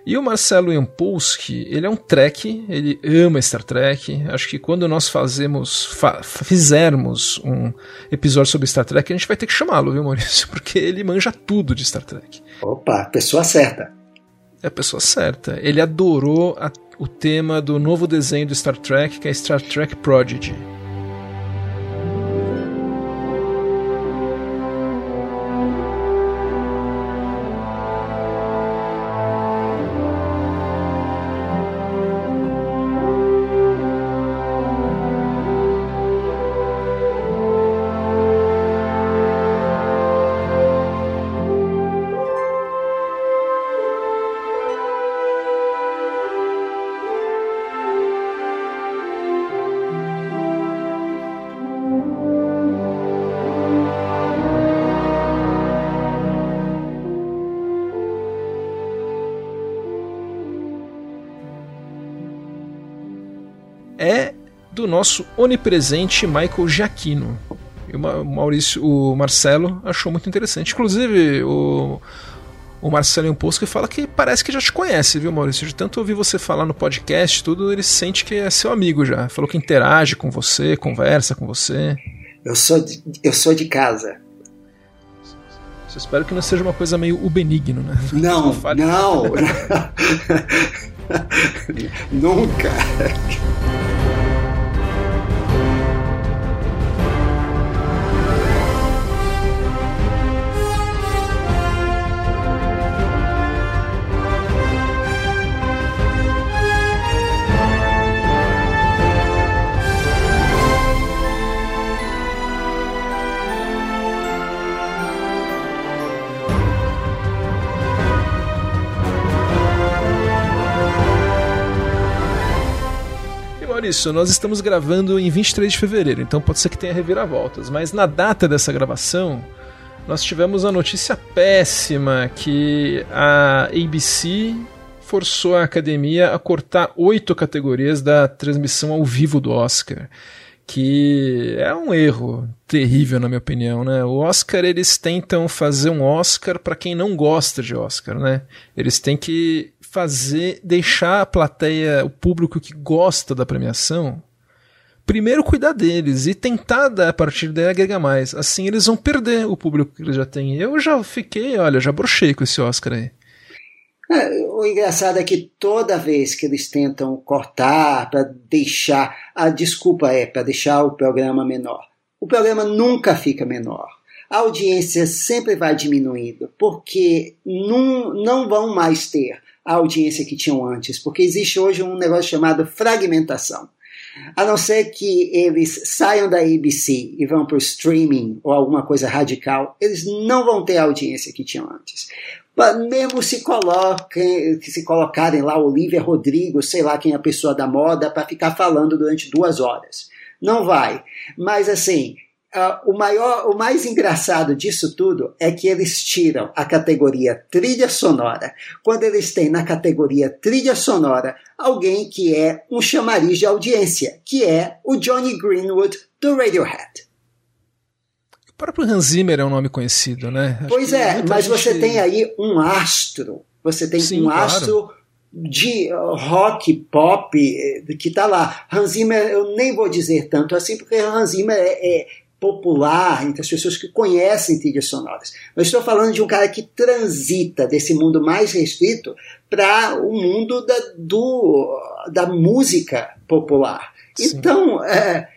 S1: E o Marcelo Jampolsky, ele é um Trek, ele ama Star Trek. Acho que quando nós fazemos, fa fizermos um episódio sobre Star Trek, a gente vai ter que chamá-lo, viu, Maurício? Porque ele manja tudo de Star Trek.
S2: Opa, pessoa certa.
S1: É a pessoa certa. Ele adorou a, o tema do novo desenho do Star Trek, que é Star Trek Prodigy. Nosso onipresente Michael Giacchino. E o Maurício, o Marcelo achou muito interessante. Inclusive, o, o Marcelo Imposco fala que parece que já te conhece, viu, Maurício? De tanto ouvir você falar no podcast, tudo, ele sente que é seu amigo já. Falou que interage com você, conversa com você.
S2: Eu sou de, eu sou de casa.
S1: Eu espero que não seja uma coisa meio o benigno, né?
S2: Não, não. Nunca.
S1: Isso, nós estamos gravando em 23 de fevereiro, então pode ser que tenha reviravoltas, mas na data dessa gravação, nós tivemos a notícia péssima que a ABC forçou a academia a cortar oito categorias da transmissão ao vivo do Oscar. Que é um erro terrível, na minha opinião, né? O Oscar, eles tentam fazer um Oscar para quem não gosta de Oscar, né? Eles têm que fazer, deixar a plateia, o público que gosta da premiação, primeiro cuidar deles e tentar dar a partir daí agregar mais. Assim eles vão perder o público que eles já têm. Eu já fiquei, olha, já brochei com esse Oscar aí.
S2: É, o engraçado é que toda vez que eles tentam cortar para deixar, a desculpa é para deixar o programa menor. O programa nunca fica menor. A audiência sempre vai diminuindo, porque não, não vão mais ter a audiência que tinham antes, porque existe hoje um negócio chamado fragmentação. A não ser que eles saiam da ABC e vão para o streaming ou alguma coisa radical, eles não vão ter a audiência que tinham antes. Mesmo se, coloquem, se colocarem lá Olivia Rodrigo, sei lá quem é a pessoa da moda, para ficar falando durante duas horas. Não vai. Mas assim, Uh, o, maior, o mais engraçado disso tudo é que eles tiram a categoria trilha sonora, quando eles têm na categoria trilha sonora alguém que é um chamariz de audiência, que é o Johnny Greenwood do Radiohead.
S1: O próprio Hans Zimmer é um nome conhecido, né?
S2: Acho pois é, mas gente... você tem aí um astro, você tem Sim, um astro claro de rock, pop, eh, que está lá. Hans Zimmer, eu nem vou dizer tanto assim, porque Hans Zimmer é, é, popular entre as pessoas que conhecem trilhas sonoras. Eu estou falando de um cara que transita desse mundo mais restrito para o mundo da, do, da música popular. Sim. Então, é,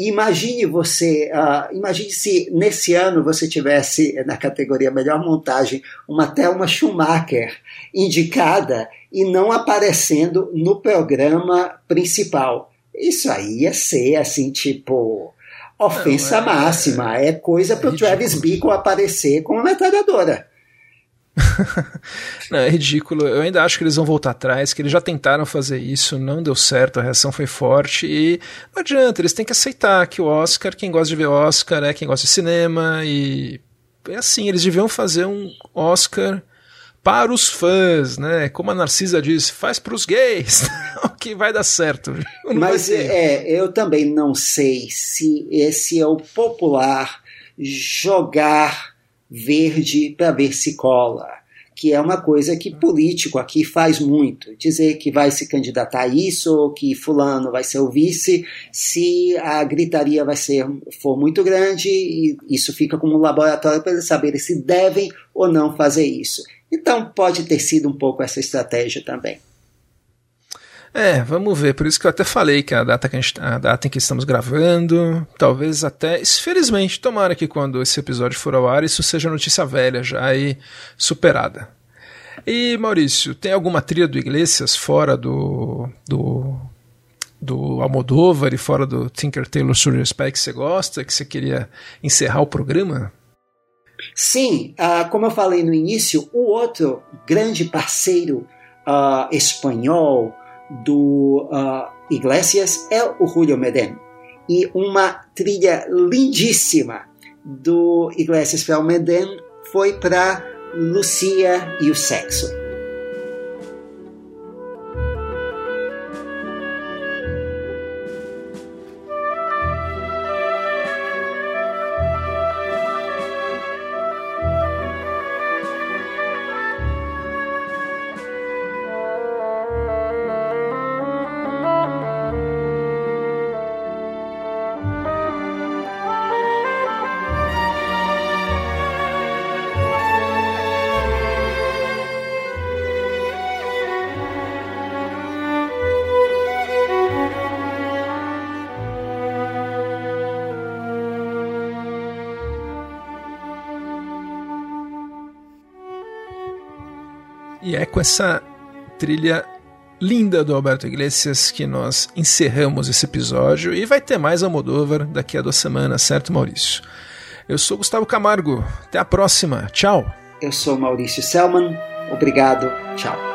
S2: imagine você, uh, imagine se nesse ano você tivesse na categoria melhor montagem uma Thelma Schumacher indicada e não aparecendo no programa principal. Isso aí ia ser assim, tipo, ofensa não, é, máxima. É, é coisa para o Travis Bickle aparecer com uma metralhadora.
S1: não, é ridículo. Eu ainda acho que eles vão voltar atrás, que eles já tentaram fazer isso, não deu certo, a reação foi forte e não adianta, eles têm que aceitar que o Oscar, quem gosta de ver Oscar é quem gosta de cinema e é assim, eles deviam fazer um Oscar para os fãs, né? Como a Narcisa diz, faz para os gays, que vai dar certo.
S2: Mas é, eu também não sei se esse é o popular jogar verde para ver se cola, que é uma coisa que político aqui faz muito. Dizer que vai se candidatar a isso ou que fulano vai ser o vice, se a gritaria vai ser for muito grande, e isso fica como um laboratório para eles saberem se devem ou não fazer isso. Então pode ter sido um pouco essa estratégia também.
S1: É, vamos ver. Por isso que eu até falei que a data, que a, gente, a data em que estamos gravando, talvez até, felizmente, tomara que quando esse episódio for ao ar, isso seja notícia velha já e superada. E Maurício, tem alguma trilha do Iglesias fora do, do, do Almodóvar e fora do Tinker Tailor Soldier Spy que você gosta, que você queria encerrar o programa?
S2: Sim, uh, como eu falei no início, o outro grande parceiro uh, espanhol do uh, Iglesias é o Julio Medem. E uma trilha lindíssima do Iglesias para o Medem foi para Lucia e o Sexo.
S1: Com essa trilha linda do Alberto Iglesias que nós encerramos esse episódio e vai ter mais Almodóvar daqui a duas semanas, certo, Maurício? Eu sou Gustavo Camargo. Até a próxima. Tchau.
S2: Eu sou Maurício Selman. Obrigado. Tchau.